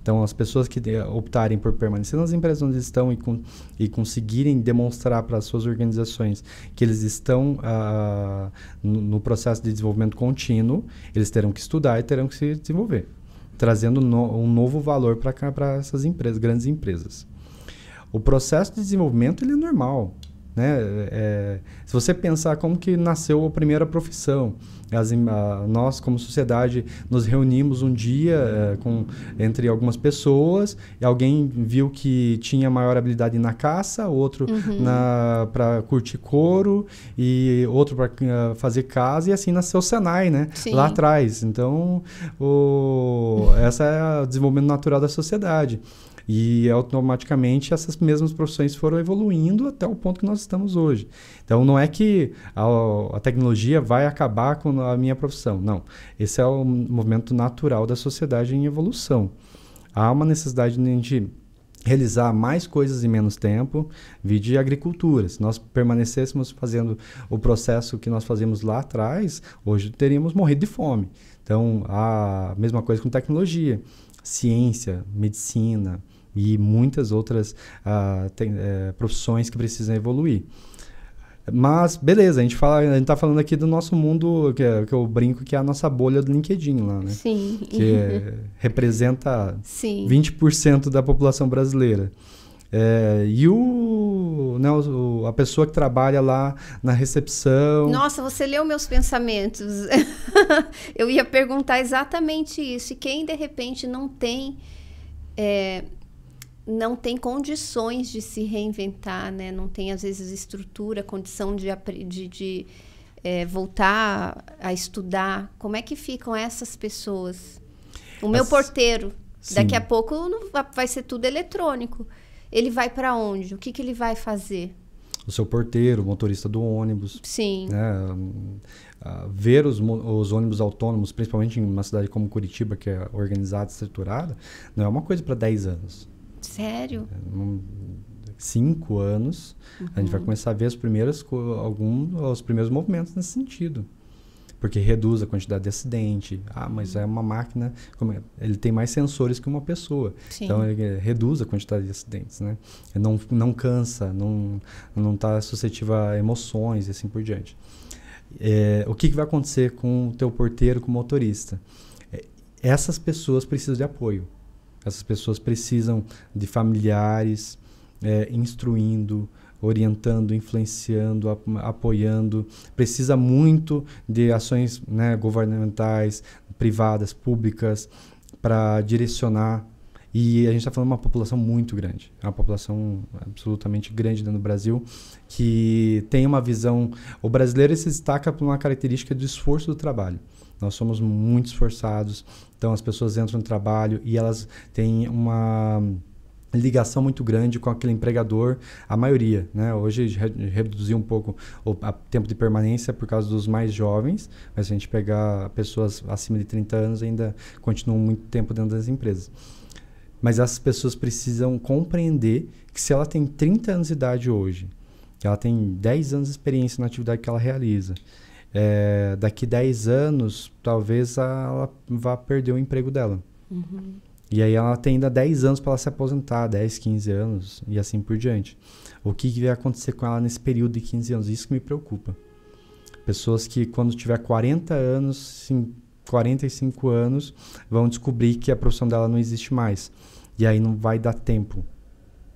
Então, as pessoas que optarem por permanecer nas empresas onde estão e, com, e conseguirem demonstrar para as suas organizações que eles estão uh, no, no, processo de desenvolvimento contínuo, eles terão que estudar e terão que se desenvolver, trazendo no, um novo valor para essas empresas, grandes empresas. O processo de desenvolvimento ele é normal. Né? É, se você pensar como que nasceu a primeira profissão, as, a, nós como sociedade nos reunimos um dia é, com, entre algumas pessoas e alguém viu que tinha maior habilidade na caça, outro uhum. para curtir couro e outro para uh, ah, fazer casa e assim nasceu o Senai, né? Lá atrás. Então, o, essa é o desenvolvimento natural da sociedade. E automaticamente essas mesmas profissões foram evoluindo até o ponto que nós estamos hoje. Então não é que a, a tecnologia vai acabar com a minha profissão. Não. Esse é o movimento natural da sociedade em evolução. Há uma necessidade de a gente realizar mais coisas em menos tempo, vide agricultura. Se nós permanecêssemos fazendo o processo que nós fazíamos lá atrás, hoje teríamos morrido de fome. Então, a mesma coisa com tecnologia, ciência, medicina, e muitas outras uh, tem, uh, profissões que precisam evoluir. Mas, beleza, a gente, fala, a gente tá falando aqui do nosso mundo, que, é, que eu brinco que é a nossa bolha do LinkedIn lá, né? Sim. Que é, representa Sim. 20% da população brasileira. É, e o, né, o, a pessoa que trabalha lá na recepção. Nossa, você leu meus pensamentos. [laughs] Eu ia perguntar exatamente isso. E quem de repente não tem. É, não tem condições de se reinventar, né? Não tem, às vezes, estrutura, condição de, de, de é, voltar a estudar. Como é que ficam essas pessoas? O meu As... porteiro, Sim. daqui a pouco vai ser tudo eletrônico. Ele vai para onde? O que, que ele vai fazer? O seu porteiro, o motorista do ônibus. Sim. Né? Uh, ver os, os, ônibus autônomos, principalmente em uma cidade como Curitiba, que é organizada, estruturada, não é uma coisa para 10 anos. Sério? Um, cinco anos, uhum. a gente vai uhum. começar a ver as primeiras, alguns, os primeiros movimentos nesse sentido. Porque reduz a quantidade de acidente. Ah, mas é uma máquina. É? Ele tem mais sensores que uma pessoa. Sim. Então ele reduz a quantidade de acidentes. Né? Ele não, não cansa, não está suscetível a emoções e assim por diante. É, o que, que vai acontecer com o teu porteiro, com o motorista? É, essas pessoas precisam de apoio. Essas pessoas precisam de familiares é, instruindo, orientando, influenciando, ap apoiando. Precisa muito de ações né, governamentais, privadas, públicas, para direcionar. E a gente está falando de uma população muito grande, é uma população absolutamente grande dentro do Brasil, que tem uma visão. O brasileiro se destaca por uma característica do esforço do trabalho. Nós somos muito esforçados, então as pessoas entram no trabalho e elas têm uma ligação muito grande com aquele empregador, a maioria, né? Hoje reduziu um pouco o tempo de permanência por causa dos mais jovens, mas se a gente pegar pessoas acima de 30 anos ainda continuam muito tempo dentro das empresas. Mas essas pessoas precisam compreender que se ela tem 30 anos de idade hoje, que ela tem 10 anos de experiência na atividade que ela realiza, é, daqui 10 anos, talvez ela vá perder o emprego dela. Uhum. E aí ela tem ainda 10 anos para ela se aposentar, 10, 15 anos e assim por diante. O que, que vai acontecer com ela nesse período de 15 anos? Isso que me preocupa. Pessoas que quando tiver 40 anos, sim, 45 anos, vão descobrir que a profissão dela não existe mais. E aí não vai dar tempo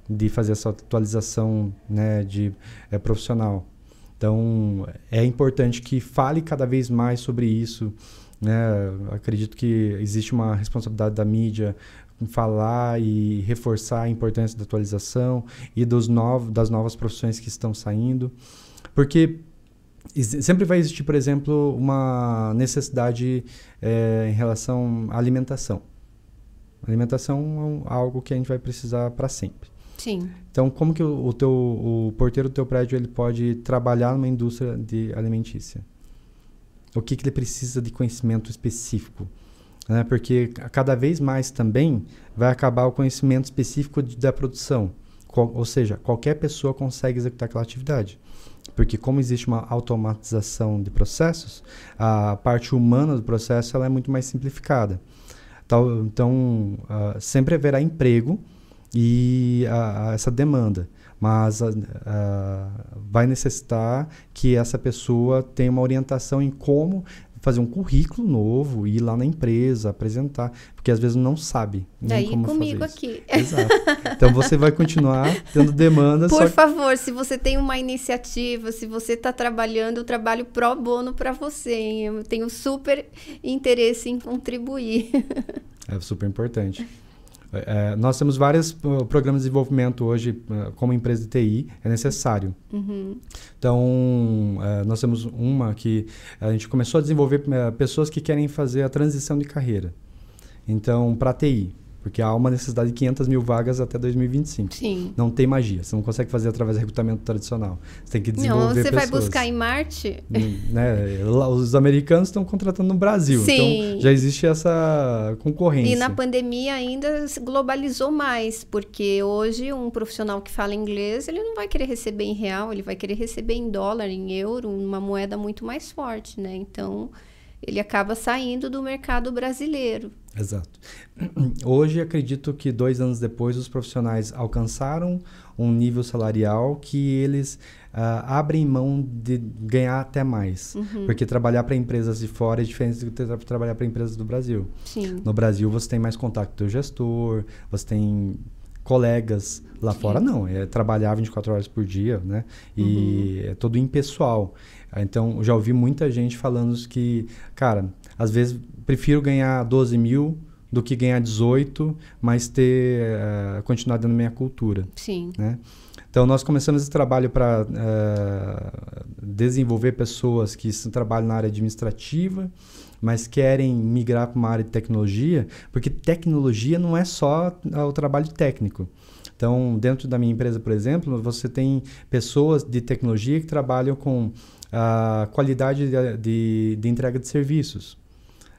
de fazer essa atualização né, de é, profissional. Então, é importante que fale cada vez mais sobre isso. Né? Acredito que existe uma responsabilidade da mídia em falar e reforçar a importância da atualização e dos novos, das novas profissões que estão saindo. Porque sempre vai existir, por exemplo, uma necessidade é, em relação à alimentação. alimentação é algo que a gente vai precisar para sempre. Sim. Então, como que o, teu, o porteiro do teu prédio ele pode trabalhar numa indústria de alimentícia? O que, que ele precisa de conhecimento específico? Né? Porque cada vez mais também vai acabar o conhecimento específico de, da produção. Qual, ou seja, qualquer pessoa consegue executar aquela atividade. Porque como existe uma automatização de processos, a parte humana do processo ela é muito mais simplificada. Então, então uh, sempre haverá emprego e a, a essa demanda. Mas a, a, vai necessitar que essa pessoa tenha uma orientação em como fazer um currículo novo, ir lá na empresa, apresentar, porque às vezes não sabe nem Daí como comigo fazer aqui. Exato. Então você vai continuar tendo demandas. Por favor, se você tem uma iniciativa, se você está trabalhando, eu trabalho pro bono para você. Hein? Eu tenho super interesse em contribuir. É super importante. É, nós temos vários uh, programas de desenvolvimento hoje, uh, como empresa de TI, é necessário. Uhum. Então, uh, nós temos uma que a gente começou a desenvolver uh, pessoas que querem fazer a transição de carreira. Então, para TI, porque há uma necessidade de 500 mil vagas até 2025. Sim. Não tem magia. Você não consegue fazer através de recrutamento tradicional. Você tem que desenvolver Não, você pessoas. vai buscar em Marte? Né? Os americanos estão contratando no Brasil. Sim. Então, já existe essa concorrência. E na pandemia ainda se globalizou mais, porque hoje um profissional que fala inglês, ele não vai querer receber em real, ele vai querer receber em dólar, em euro, uma moeda muito mais forte, né? Então ele acaba saindo do mercado brasileiro. Exato. [clears throat] Hoje acredito que dois anos depois os profissionais alcançaram um nível salarial que eles uh, abrem mão de ganhar até mais. Uhum. Porque trabalhar para empresas de fora é diferente do que trabalhar para empresas do Brasil. Sim. No Brasil você tem mais contato com o gestor, você tem colegas lá Sim. fora não, é trabalhar 24 horas por dia, né? E uhum. é todo impessoal. Então, já ouvi muita gente falando que, cara, às vezes prefiro ganhar 12 mil do que ganhar 18, mas ter uh, continuar dando minha cultura. Sim. Né? Então, nós começamos esse trabalho para uh, eh, desenvolver pessoas que trabalham na área administrativa, mas querem migrar para uma área de tecnologia, porque tecnologia não é só o trabalho técnico. Então, dentro da minha empresa, por exemplo, você tem pessoas de tecnologia que trabalham com a qualidade de, de, de entrega de serviços.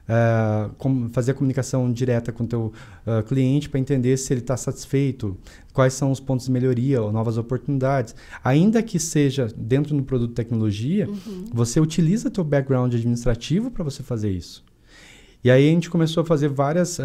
Uh, com, fazer a comunicação direta com o teu uh, cliente para entender se ele está satisfeito, quais são os pontos de melhoria ou novas oportunidades. Ainda que seja dentro do produto de tecnologia, uhum. você utiliza teu background administrativo para você fazer isso. E aí a gente começou a fazer várias uh,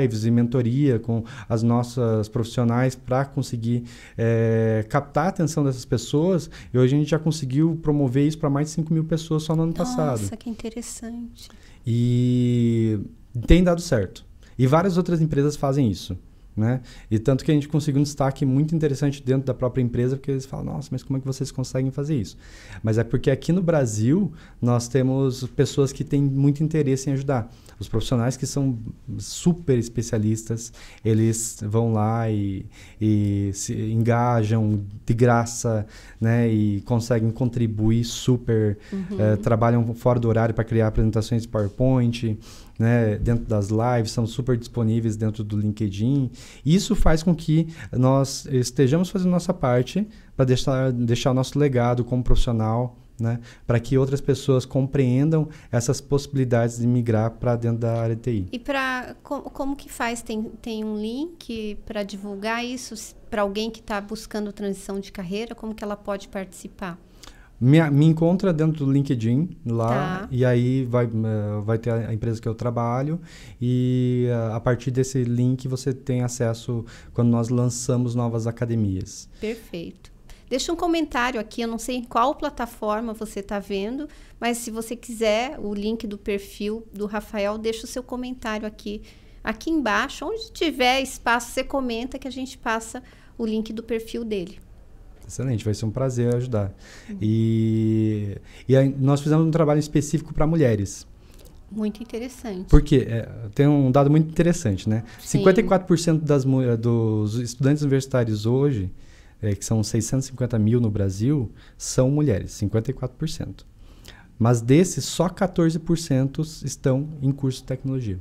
lives e mentoria com as nossas profissionais para conseguir uh, captar a atenção dessas pessoas. E hoje a gente já conseguiu promover isso para mais de 5 mil pessoas só no ano Nossa, passado. Nossa, que interessante. E tem dado certo. E várias outras empresas fazem isso. Né? E tanto que a gente conseguiu um destaque muito interessante dentro da própria empresa, porque eles falam, nossa, mas como é que vocês conseguem fazer isso? Mas é porque aqui no Brasil nós temos pessoas que têm muito interesse em ajudar. Os profissionais que são super especialistas, eles vão lá e, e se engajam de graça, né? E conseguem contribuir super, uhum. é, trabalham fora do horário para criar apresentações de PowerPoint, né, dentro das lives, são super disponíveis dentro do LinkedIn. Isso faz com que nós estejamos fazendo nossa parte para deixar, deixar nosso legado como profissional, né, para que outras pessoas compreendam essas possibilidades de migrar para dentro da área de TI. E para como, como que faz? Tem, tem um link para divulgar isso para alguém que está buscando transição de carreira? Como que ela pode participar? Me, me encontra dentro do LinkedIn lá tá. e aí vai, uh, vai ter a empresa que eu trabalho e uh, a partir desse link você tem acesso quando nós lançamos novas academias. Perfeito. Deixa um comentário aqui, eu não sei em qual plataforma você está vendo, mas se você quiser o link do perfil do Rafael, deixa o seu comentário aqui, aqui embaixo, onde tiver espaço, você comenta que a gente passa o link do perfil dele. Excelente, vai ser um prazer ajudar. Uhum. E, e aí, nós fizemos um trabalho específico para mulheres. Muito interessante. Porque é, tem um dado muito interessante, né? Sim. 54% das, dos estudantes universitários hoje, é, que são 650 mil no Brasil, são mulheres, 54%. Mas desses, só 14% estão em curso de tecnologia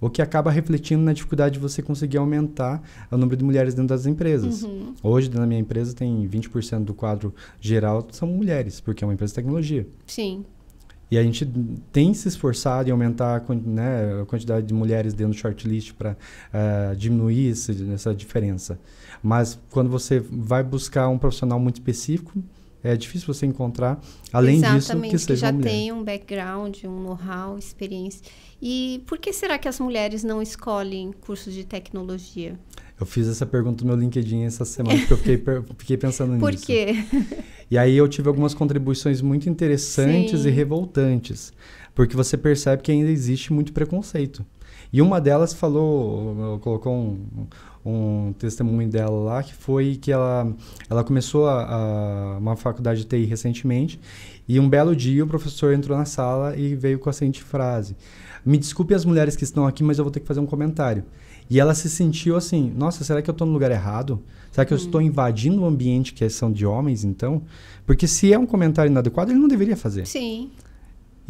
o que acaba refletindo na dificuldade de você conseguir aumentar o número de mulheres dentro das empresas. Uhum. Hoje, na minha empresa, tem 20% do quadro geral são mulheres, porque é uma empresa de tecnologia. Sim. E a gente tem se esforçado em aumentar né, a quantidade de mulheres dentro do shortlist para uh, eh, diminuir esse, essa diferença. Mas quando você vai buscar um profissional muito específico, é difícil você encontrar, além Exatamente, disso, que seja que já mulher. tem um background, um know-how, experiência. E por que será que as mulheres não escolhem cursos de tecnologia? Eu fiz essa pergunta no meu LinkedIn essa semana, porque eu fiquei, [laughs] fiquei pensando por nisso. Por quê? E aí eu tive algumas contribuições muito interessantes Sim. e revoltantes, porque você percebe que ainda existe muito preconceito. E uma delas falou, colocou um, um testemunho dela lá, que foi que ela, ela começou a, a, uma faculdade de TI recentemente, e um belo dia o professor entrou na sala e veio com a seguinte frase: Me desculpe as mulheres que estão aqui, mas eu vou ter que fazer um comentário. E ela se sentiu assim: Nossa, será que eu estou no lugar errado? Será que eu hum. estou invadindo o um ambiente que são de homens, então? Porque se é um comentário inadequado, ele não deveria fazer. Sim.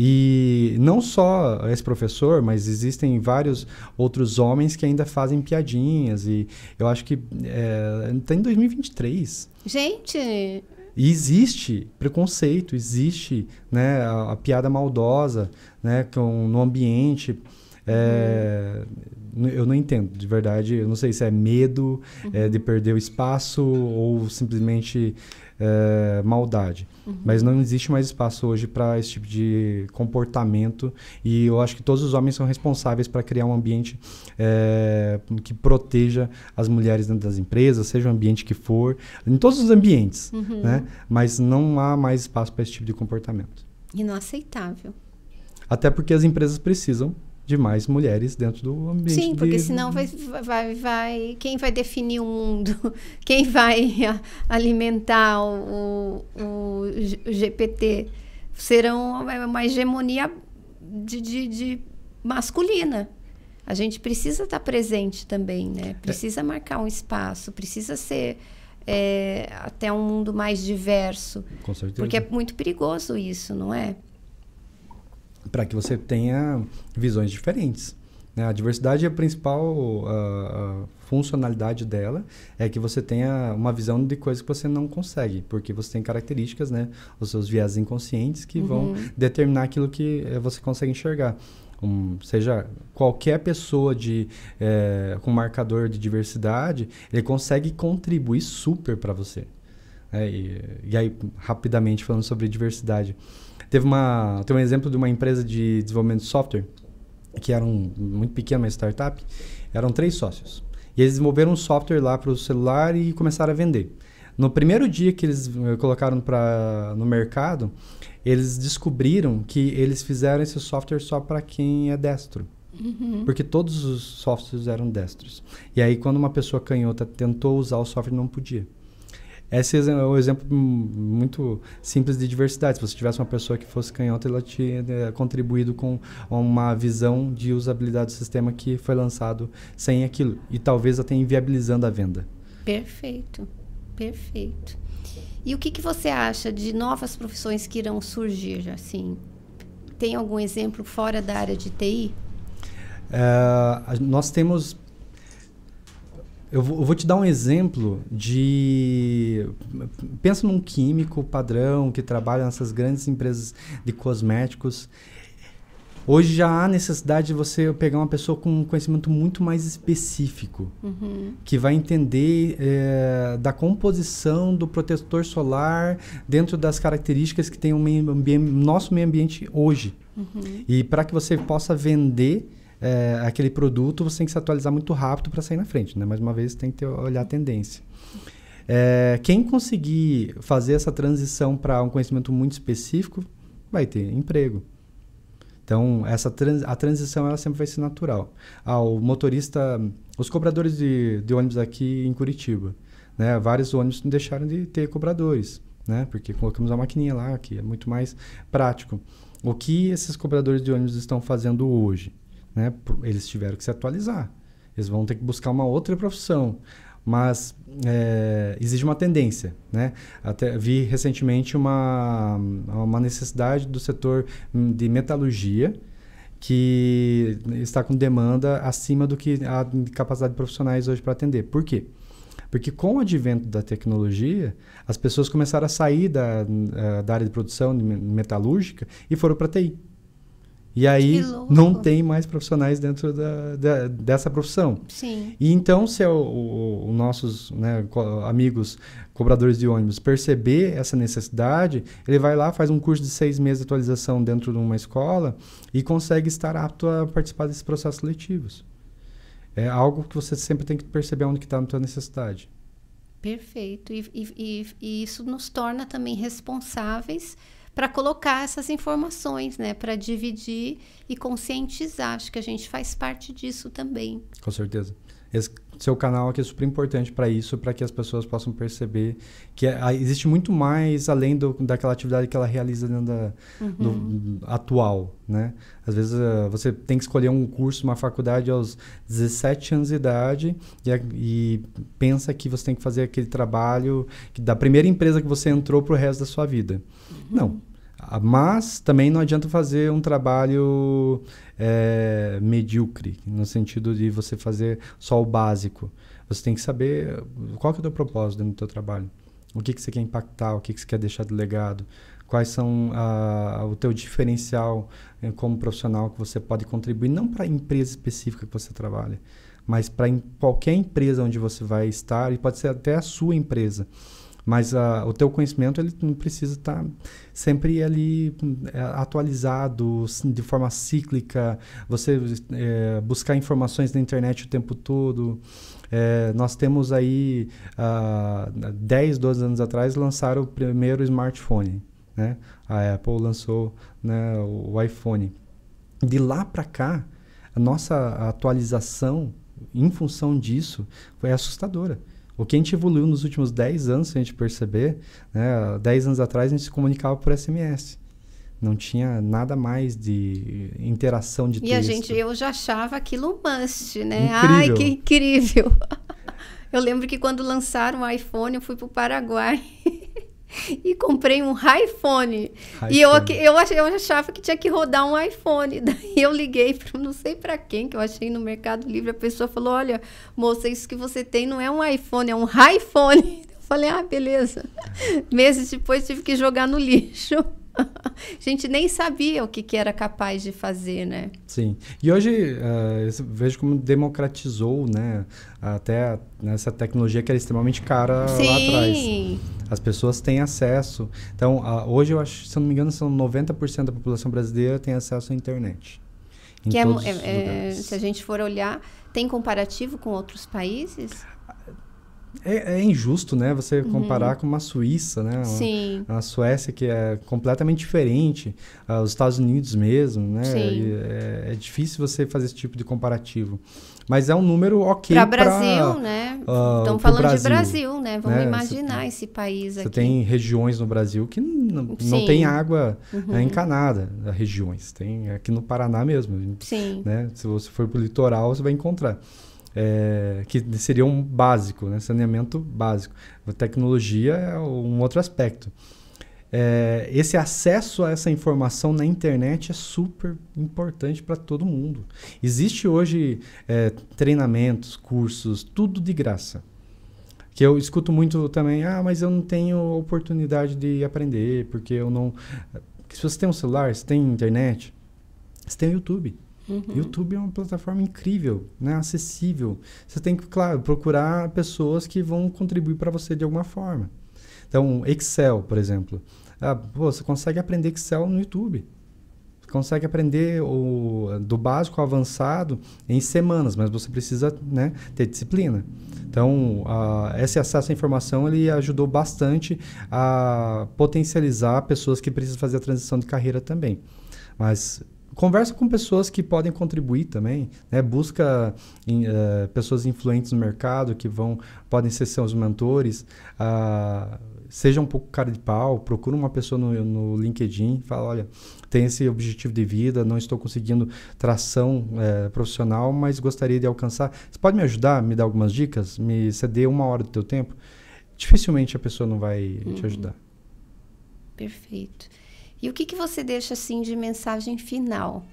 E não só esse professor, mas existem vários outros homens que ainda fazem piadinhas. E eu acho que é, está em 2023. Gente! E existe preconceito, existe né, a, a piada maldosa né, com, no ambiente. É, uhum. Eu não entendo, de verdade. Eu não sei se é medo uhum. é, de perder o espaço ou simplesmente é, maldade. Uhum. Mas não existe mais espaço hoje para esse tipo de comportamento e eu acho que todos os homens são responsáveis para criar um ambiente é, que proteja as mulheres dentro das empresas, seja o ambiente que for, em todos os ambientes, uhum. né? Mas não há mais espaço para esse tipo de comportamento. Inaceitável. Até porque as empresas precisam de mais mulheres dentro do ambiente. Sim, porque de... senão vai, vai, vai, quem vai definir o mundo? [laughs] Quem vai [laughs] alimentar o, o, o GPT? Serão uma hegemonia de, de, de masculina. A gente precisa estar presente também, né? Precisa é. marcar um espaço, precisa ser é, até um mundo mais diverso. Com certeza. Porque é muito perigoso isso, não é? Para que você tenha visões diferentes. Né? A diversidade é a principal a funcionalidade dela é que você tenha uma visão de coisas que você não consegue, porque você tem características, né, os seus viés inconscientes que uhum. vão determinar aquilo que eh, você consegue enxergar. Um, seja qualquer pessoa de é, com marcador de diversidade, ele consegue contribuir super para você. É, e, e aí, rapidamente falando sobre diversidade, Teve uma, tem um exemplo de uma empresa de desenvolvimento de software, que era um, muito pequena, uma startup. Eram três sócios. E eles desenvolveram um software lá para o celular e começaram a vender. No primeiro dia que eles eh, colocaram pra, no mercado, eles descobriram que eles fizeram esse software só para quem é destro. Uhum. Porque todos os softwares eram destros. E aí, quando uma pessoa canhota tentou usar o software, não podia. Esse é um exemplo muito simples de diversidade. Se você tivesse uma pessoa que fosse canhota, ela tinha é, contribuído com uma visão de usabilidade do sistema que foi lançado sem aquilo. E talvez até inviabilizando a venda. Perfeito, perfeito. E o que, que você acha de novas profissões que irão surgir? Assim, tem algum exemplo fora da área de TI? É, nós temos eu vou, eu vou, te dar um exemplo de. Pensa num químico padrão que trabalha nessas grandes empresas de cosméticos. Hoje já há necessidade de você pegar uma pessoa com um conhecimento muito mais específico, uhum. que vai entender é, da composição do protetor solar dentro das características que tem o meio nosso meio ambiente hoje. Uhum. E para que você possa vender é, aquele produto, você tem que se atualizar muito rápido para sair na frente, né? Mais uma vez, tem que ter, olhar a tendência. É, quem conseguir fazer essa transição para um conhecimento muito específico, vai ter emprego. Então, essa trans, a transição ela sempre vai ser natural. Ah, o motorista, os cobradores de, de ônibus aqui em Curitiba, né? Vários ônibus deixaram de ter cobradores, né? Porque colocamos a maquininha lá, que é muito mais prático. O que esses cobradores de ônibus estão fazendo hoje? Né? Eles tiveram que se atualizar. Eles vão ter que buscar uma outra profissão. Mas é, exige uma tendência, né? Até vi recentemente uma, uma necessidade do setor de metalurgia que está com demanda acima do que a capacidade de profissionais hoje para atender. Por quê? Porque com o advento da tecnologia, as pessoas começaram a sair da, da área de produção metalúrgica e foram para TI. E aí não tem mais profissionais dentro da, da, dessa profissão. Sim. E então, se os nossos né, amigos cobradores de ônibus perceber essa necessidade, ele vai lá, faz um curso de seis meses de atualização dentro de uma escola e consegue estar apto a participar desses processos seletivos. É algo que você sempre tem que perceber onde está a tua necessidade. Perfeito. E, e, e isso nos torna também responsáveis para colocar essas informações, né? Para dividir e conscientizar. Acho que a gente faz parte disso também. Com certeza. Esse seu canal aqui é super importante para isso, para que as pessoas possam perceber que é, existe muito mais além do, daquela atividade que ela realiza dentro da, uhum. do, atual, né? Às vezes uh, você tem que escolher um curso, uma faculdade aos 17 anos de idade e, e pensa que você tem que fazer aquele trabalho que, da primeira empresa que você entrou para o resto da sua vida. Uhum. Não mas também não adianta fazer um trabalho é, medíocre, no sentido de você fazer só o básico. Você tem que saber qual que é o teu propósito dentro do teu trabalho. O que, que você quer impactar, o que, que você quer deixar de legado, quais são a, o teu diferencial é, como profissional que você pode contribuir, não para a empresa específica que você trabalha, mas para qualquer empresa onde você vai estar, e pode ser até a sua empresa. Mas uh, o teu conhecimento ele não precisa estar tá sempre ali é, atualizado, de forma cíclica. Você é, buscar informações na internet o tempo todo. É, nós temos aí, uh, 10, 12 anos atrás, lançaram o primeiro smartphone. Né? A Apple lançou né, o iPhone. De lá para cá, a nossa atualização em função disso foi assustadora. O que a gente evoluiu nos últimos 10 anos, se a gente perceber, né, 10 anos atrás a gente se comunicava por SMS. Não tinha nada mais de interação de e texto. E a gente, eu já achava aquilo um must, né? Incrível. Ai, que incrível! [laughs] Eu lembro que quando lançaram o iPhone, eu fui para o Paraguai [laughs] [laughs] e comprei um iPhone. E eu, eu, eu achava que tinha que rodar um iPhone. [laughs] Daí eu liguei para não sei para quem, que eu achei no Mercado Livre. A pessoa falou: Olha, moça, isso que você tem não é um iPhone, é um [laughs] iPhone. Eu falei: Ah, beleza. Meses depois tive que jogar no lixo. A [laughs] gente nem sabia o que, que era capaz de fazer, né? Sim. E hoje uh, vejo como democratizou, né? Até nessa tecnologia que era extremamente cara Sim. lá atrás. As pessoas têm acesso. Então, uh, hoje eu acho, se eu não me engano, são 90% da população brasileira tem acesso à internet. que é, é, se a gente for olhar, tem comparativo com outros países? É, é, injusto, né? Você uhum. comparar com uma Suíça, né? Sim. A, Suécia que é completamente diferente, uh, os Estados Unidos mesmo, né? Sim. É, é, difícil você fazer esse tipo de comparativo. Mas é um número ok para Brasil, né? Uh, Estamos falando Brasil, de Brasil, né? Vamos né? imaginar esse país aqui. Você tem regiões no Brasil que não, não tem água uhum. é, encanada, regiões. Tem aqui no Paraná mesmo. Sim. Né? Se você for para o litoral, você vai encontrar é, que seria um básico, né? saneamento básico. A tecnologia é um outro aspecto. É, esse acesso a essa informação na internet é super importante para todo mundo. Existe hoje é, treinamentos, cursos, tudo de graça. Que eu escuto muito também, ah, mas eu não tenho oportunidade de aprender, porque eu não. Se você tem um celular, se tem internet, você tem o YouTube. Uhum. YouTube é uma plataforma incrível, né? acessível. Você tem que, claro, procurar pessoas que vão contribuir para você de alguma forma. Então, Excel, por exemplo. Ah, pô, você consegue aprender Excel no YouTube. Você consegue aprender o, do básico ao avançado em semanas, mas você precisa né, ter disciplina. Então, esse acesso à informação ele ajudou bastante a potencializar pessoas que precisam fazer a transição de carreira também. Mas conversa com pessoas que podem contribuir também, né? Busca em, uh, pessoas influentes no mercado que vão podem ser seus mentores. Uh, seja um pouco cara de pau, procura uma pessoa no, no LinkedIn, fala, olha, tem esse objetivo de vida, não estou conseguindo tração é, profissional, mas gostaria de alcançar. Você pode me ajudar, me dar algumas dicas, me ceder uma hora do teu tempo? Dificilmente a pessoa não vai uhum. te ajudar. Perfeito. E o que, que você deixa assim de mensagem final?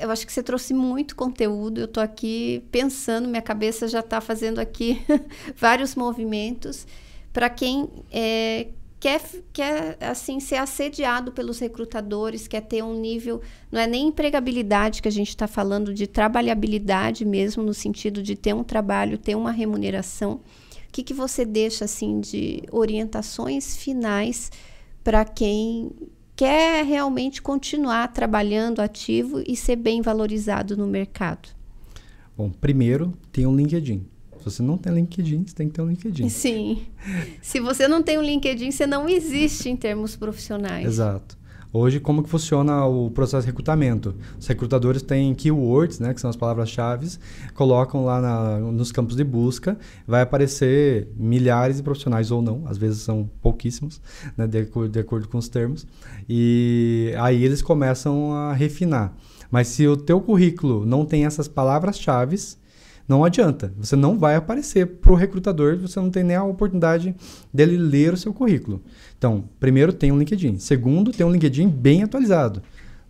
Eu acho que você trouxe muito conteúdo. Eu estou aqui pensando, minha cabeça já está fazendo aqui [laughs] vários movimentos para quem é, quer, quer assim ser assediado pelos recrutadores, quer ter um nível, não é nem empregabilidade que a gente está falando, de trabalhabilidade mesmo, no sentido de ter um trabalho, ter uma remuneração. O que, que você deixa assim de orientações finais para quem quer realmente continuar trabalhando ativo e ser bem valorizado no mercado? Bom, primeiro tem um LinkedIn. Se você não tem LinkedIn, você tem que ter um LinkedIn. Sim. Se você não tem um LinkedIn, você não existe em termos profissionais. Exato. Hoje, como que funciona o processo de recrutamento? Os recrutadores têm keywords, né, que são as palavras-chave, colocam lá na, nos campos de busca, vai aparecer milhares de profissionais ou não, às vezes são pouquíssimos, né, de, de acordo com os termos, e aí eles começam a refinar. Mas se o teu currículo não tem essas palavras-chave, não adianta. Você não vai aparecer para o recrutador, você não tem nem a oportunidade dele ler o seu currículo. Então, primeiro, tem um LinkedIn. Segundo, tem um LinkedIn bem atualizado.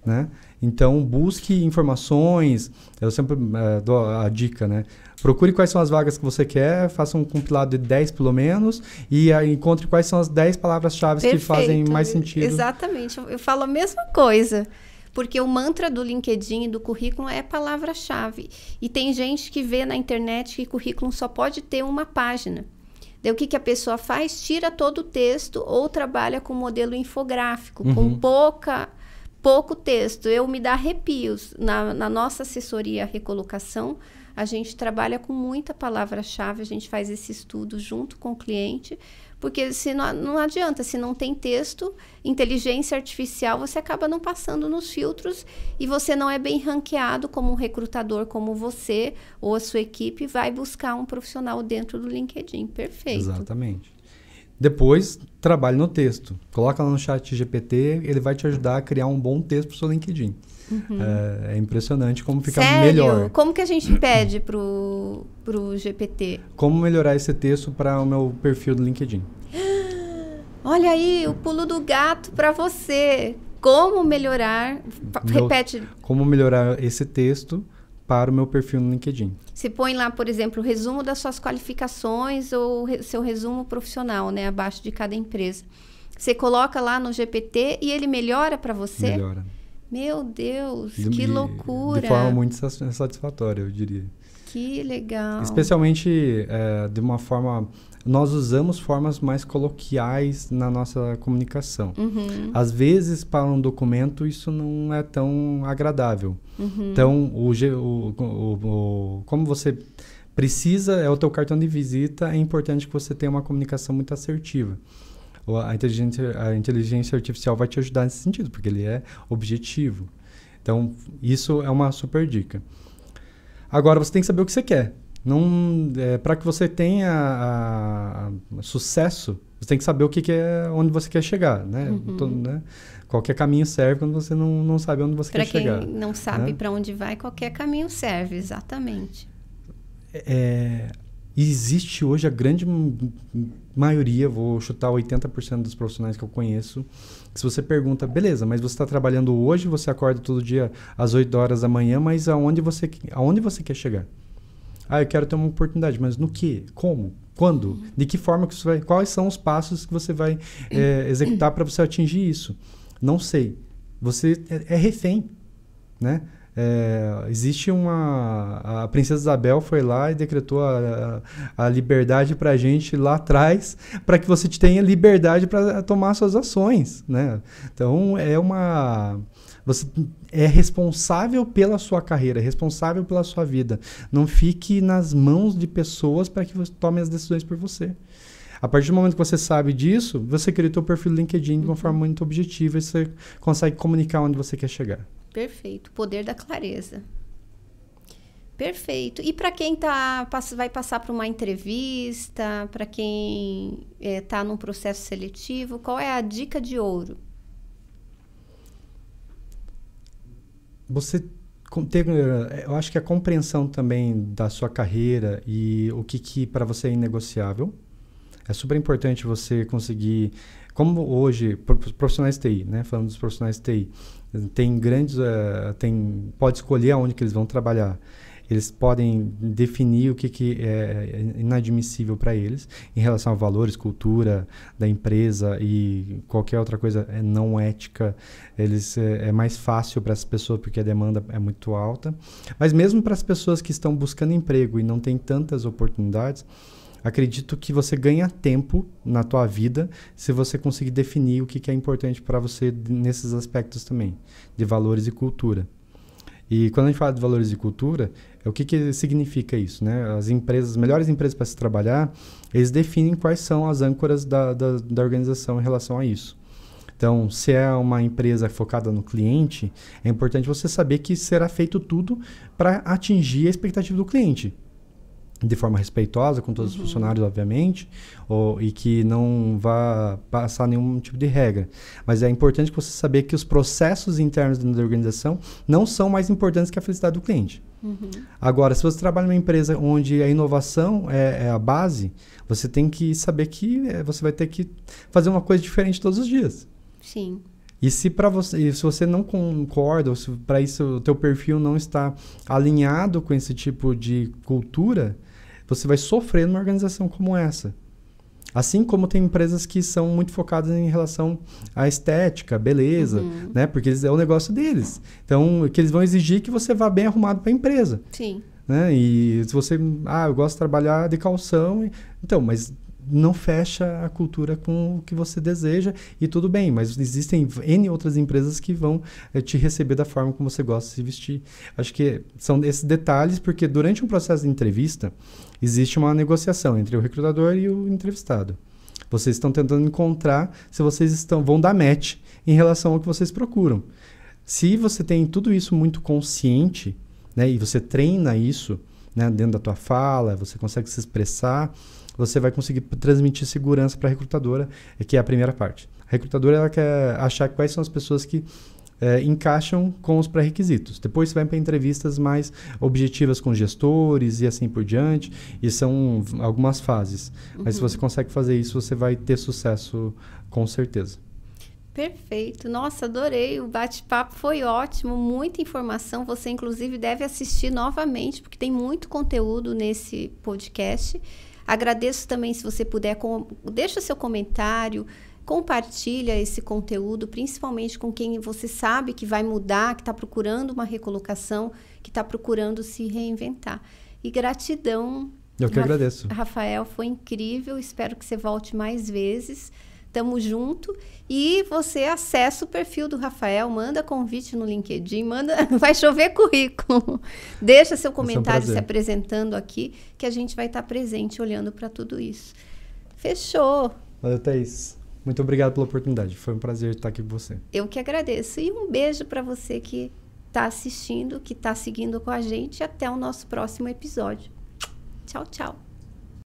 Né? Então, busque informações. Eu sempre uh, dou a dica, né? Procure quais são as vagas que você quer, faça um compilado de 10 pelo menos e encontre quais são as 10 palavras-chave que fazem mais sentido. Exatamente. Eu falo a mesma coisa. Porque o mantra do LinkedIn e do currículo é palavra-chave. E tem gente que vê na internet que currículo só pode ter uma página. Daí o que, que a pessoa faz? Tira todo o texto ou trabalha com modelo infográfico, uhum. com pouca, pouco texto. Eu me dá arrepios. Na, na nossa assessoria recolocação, a gente trabalha com muita palavra-chave, a gente faz esse estudo junto com o cliente, porque se não, não adianta, se não tem texto, inteligência artificial, você acaba não passando nos filtros e você não é bem ranqueado como um recrutador como você ou a sua equipe vai buscar um profissional dentro do LinkedIn. Perfeito. Exatamente. Depois, trabalhe no texto. Coloca lá no chat GPT, ele vai te ajudar a criar um bom texto para o seu LinkedIn. Uhum. É, é, impressionante como fica Sério? melhor. Como que a gente [clears throat] pede pro, pro GPT? Como melhorar esse texto para o meu perfil do LinkedIn. [gasps] Olha aí, o pulo do gato para você. Como melhorar? Meu, repete. Como melhorar esse texto para o meu perfil no LinkedIn. Você põe lá, por exemplo, o resumo das suas qualificações ou re seu resumo profissional, né, abaixo de cada empresa. Você coloca lá no GPT e ele melhora para você? Melhora. Meu Deus, de, que loucura! De forma muito satisfatória, eu diria. Que legal. Especialmente é, de uma forma nós usamos formas mais coloquiais na nossa comunicação. Uhum. Às vezes, para um documento, isso não é tão agradável. Uhum. Então, o, o, o, o, como você precisa, é o teu cartão de visita, é importante que você tenha uma comunicação muito assertiva. A inteligência, a inteligência artificial vai te ajudar nesse sentido, porque ele é objetivo. Então, isso é uma super dica. Agora, você tem que saber o que você quer. Não, é, para que você tenha a, a, sucesso, você tem que saber o que, que, é, onde você quer chegar, né? Uhum. Todo, né? Qualquer caminho serve quando você não, não sabe onde você pra quer chegar. Para quem não sabe né? para onde vai, qualquer caminho serve, exatamente. É, existe hoje a grande maioria, vou chutar 80% dos profissionais que eu conheço, que se você pergunta, beleza, mas você está trabalhando hoje, você acorda todo dia às 8 horas da manhã, mas aonde você, aonde você quer chegar? Ah, eu quero ter uma oportunidade, mas no que? Como? Quando? De que forma que você vai? Quais são os passos que você vai é, [clears throat] executar para você atingir isso? Não sei. Você é, é refém, né? É, existe uma. A Princesa Isabel foi lá e decretou a, a, liberdade para a gente lá atrás, para que você tenha liberdade para tomar suas ações. Né? Então, é uma. Você é responsável pela sua carreira, é responsável pela sua vida. Não fique nas mãos de pessoas para que você tome as decisões por você. A partir do momento que você sabe disso, você cria o seu perfil do LinkedIn de uma forma muito objetiva e você consegue comunicar onde você quer chegar. Perfeito. Poder da clareza. Perfeito. E para quem tá, vai passar por uma entrevista, para quem está é, num processo seletivo, qual é a dica de ouro? você ter, eu acho que a compreensão também da sua carreira e o que, que para você é inegociável. É super importante você conseguir, como hoje, profissionais TI, né? Falando dos profissionais TI, tem grandes, uh, tem, pode escolher aonde que eles vão trabalhar eles podem definir o que, que é inadmissível para eles em relação a valores, cultura da empresa e qualquer outra coisa é não ética. Eles é, é mais fácil para as pessoas porque a demanda é muito alta. Mas mesmo para as pessoas que estão buscando emprego e não têm tantas oportunidades, acredito que você ganha tempo na tua vida se você conseguir definir o que, que é importante para você nesses aspectos também, de valores e cultura. E quando a gente fala de valores de cultura, é o que, que significa isso, né? As empresas, as melhores empresas para se trabalhar, eles definem quais são as âncoras da, da, da organização em relação a isso. Então, se é uma empresa focada no cliente, é importante você saber que será feito tudo para atingir a expectativa do cliente de forma respeitosa com todos uhum. os funcionários, obviamente, ou, e que não vá passar nenhum tipo de regra. Mas é importante você saber que os processos internos da organização não são mais importantes que a felicidade do cliente. Uhum. Agora, se você trabalha numa empresa onde a inovação é, é a base, você tem que saber que é, você vai ter que fazer uma coisa diferente todos os dias. Sim. E se para você, se você não concorda, ou se para isso o teu perfil não está alinhado com esse tipo de cultura, você vai sofrer numa organização como essa. Assim como tem empresas que são muito focadas em relação à estética, beleza, uhum. né? Porque eles, é o negócio deles. Então, que eles vão exigir que você vá bem arrumado para a empresa. Sim. Né? E se você, ah, eu gosto de trabalhar de calção, então, mas não fecha a cultura com o que você deseja e tudo bem, mas existem N outras empresas que vão é, te receber da forma como você gosta de se vestir. Acho que são esses detalhes, porque durante um processo de entrevista existe uma negociação entre o recrutador e o entrevistado. Vocês estão tentando encontrar se vocês estão vão dar match em relação ao que vocês procuram. Se você tem tudo isso muito consciente, né, e você treina isso, né, dentro da tua fala, você consegue se expressar, você vai conseguir transmitir segurança para a recrutadora, que é a primeira parte. A recrutadora ela quer achar quais são as pessoas que é, encaixam com os pré-requisitos. Depois você vai para entrevistas mais objetivas com gestores e assim por diante, e são algumas fases. Uhum. Mas se você consegue fazer isso, você vai ter sucesso com certeza. Perfeito. Nossa, adorei. O bate-papo foi ótimo, muita informação. Você, inclusive, deve assistir novamente, porque tem muito conteúdo nesse podcast. Agradeço também se você puder, com... deixa seu comentário, compartilha esse conteúdo, principalmente com quem você sabe que vai mudar, que está procurando uma recolocação, que está procurando se reinventar. E gratidão. Eu que agradeço. Rafael, foi incrível. Espero que você volte mais vezes. Tamo junto. E você acessa o perfil do Rafael, manda convite no LinkedIn, manda, [laughs] vai chover currículo. Deixa seu comentário um se apresentando aqui, que a gente vai estar presente olhando para tudo isso. Fechou. Valeu, Thaís. Muito obrigado pela oportunidade. Foi um prazer estar aqui com você. Eu que agradeço. E um beijo para você que está assistindo, que está seguindo com a gente. Até o nosso próximo episódio. Tchau, tchau.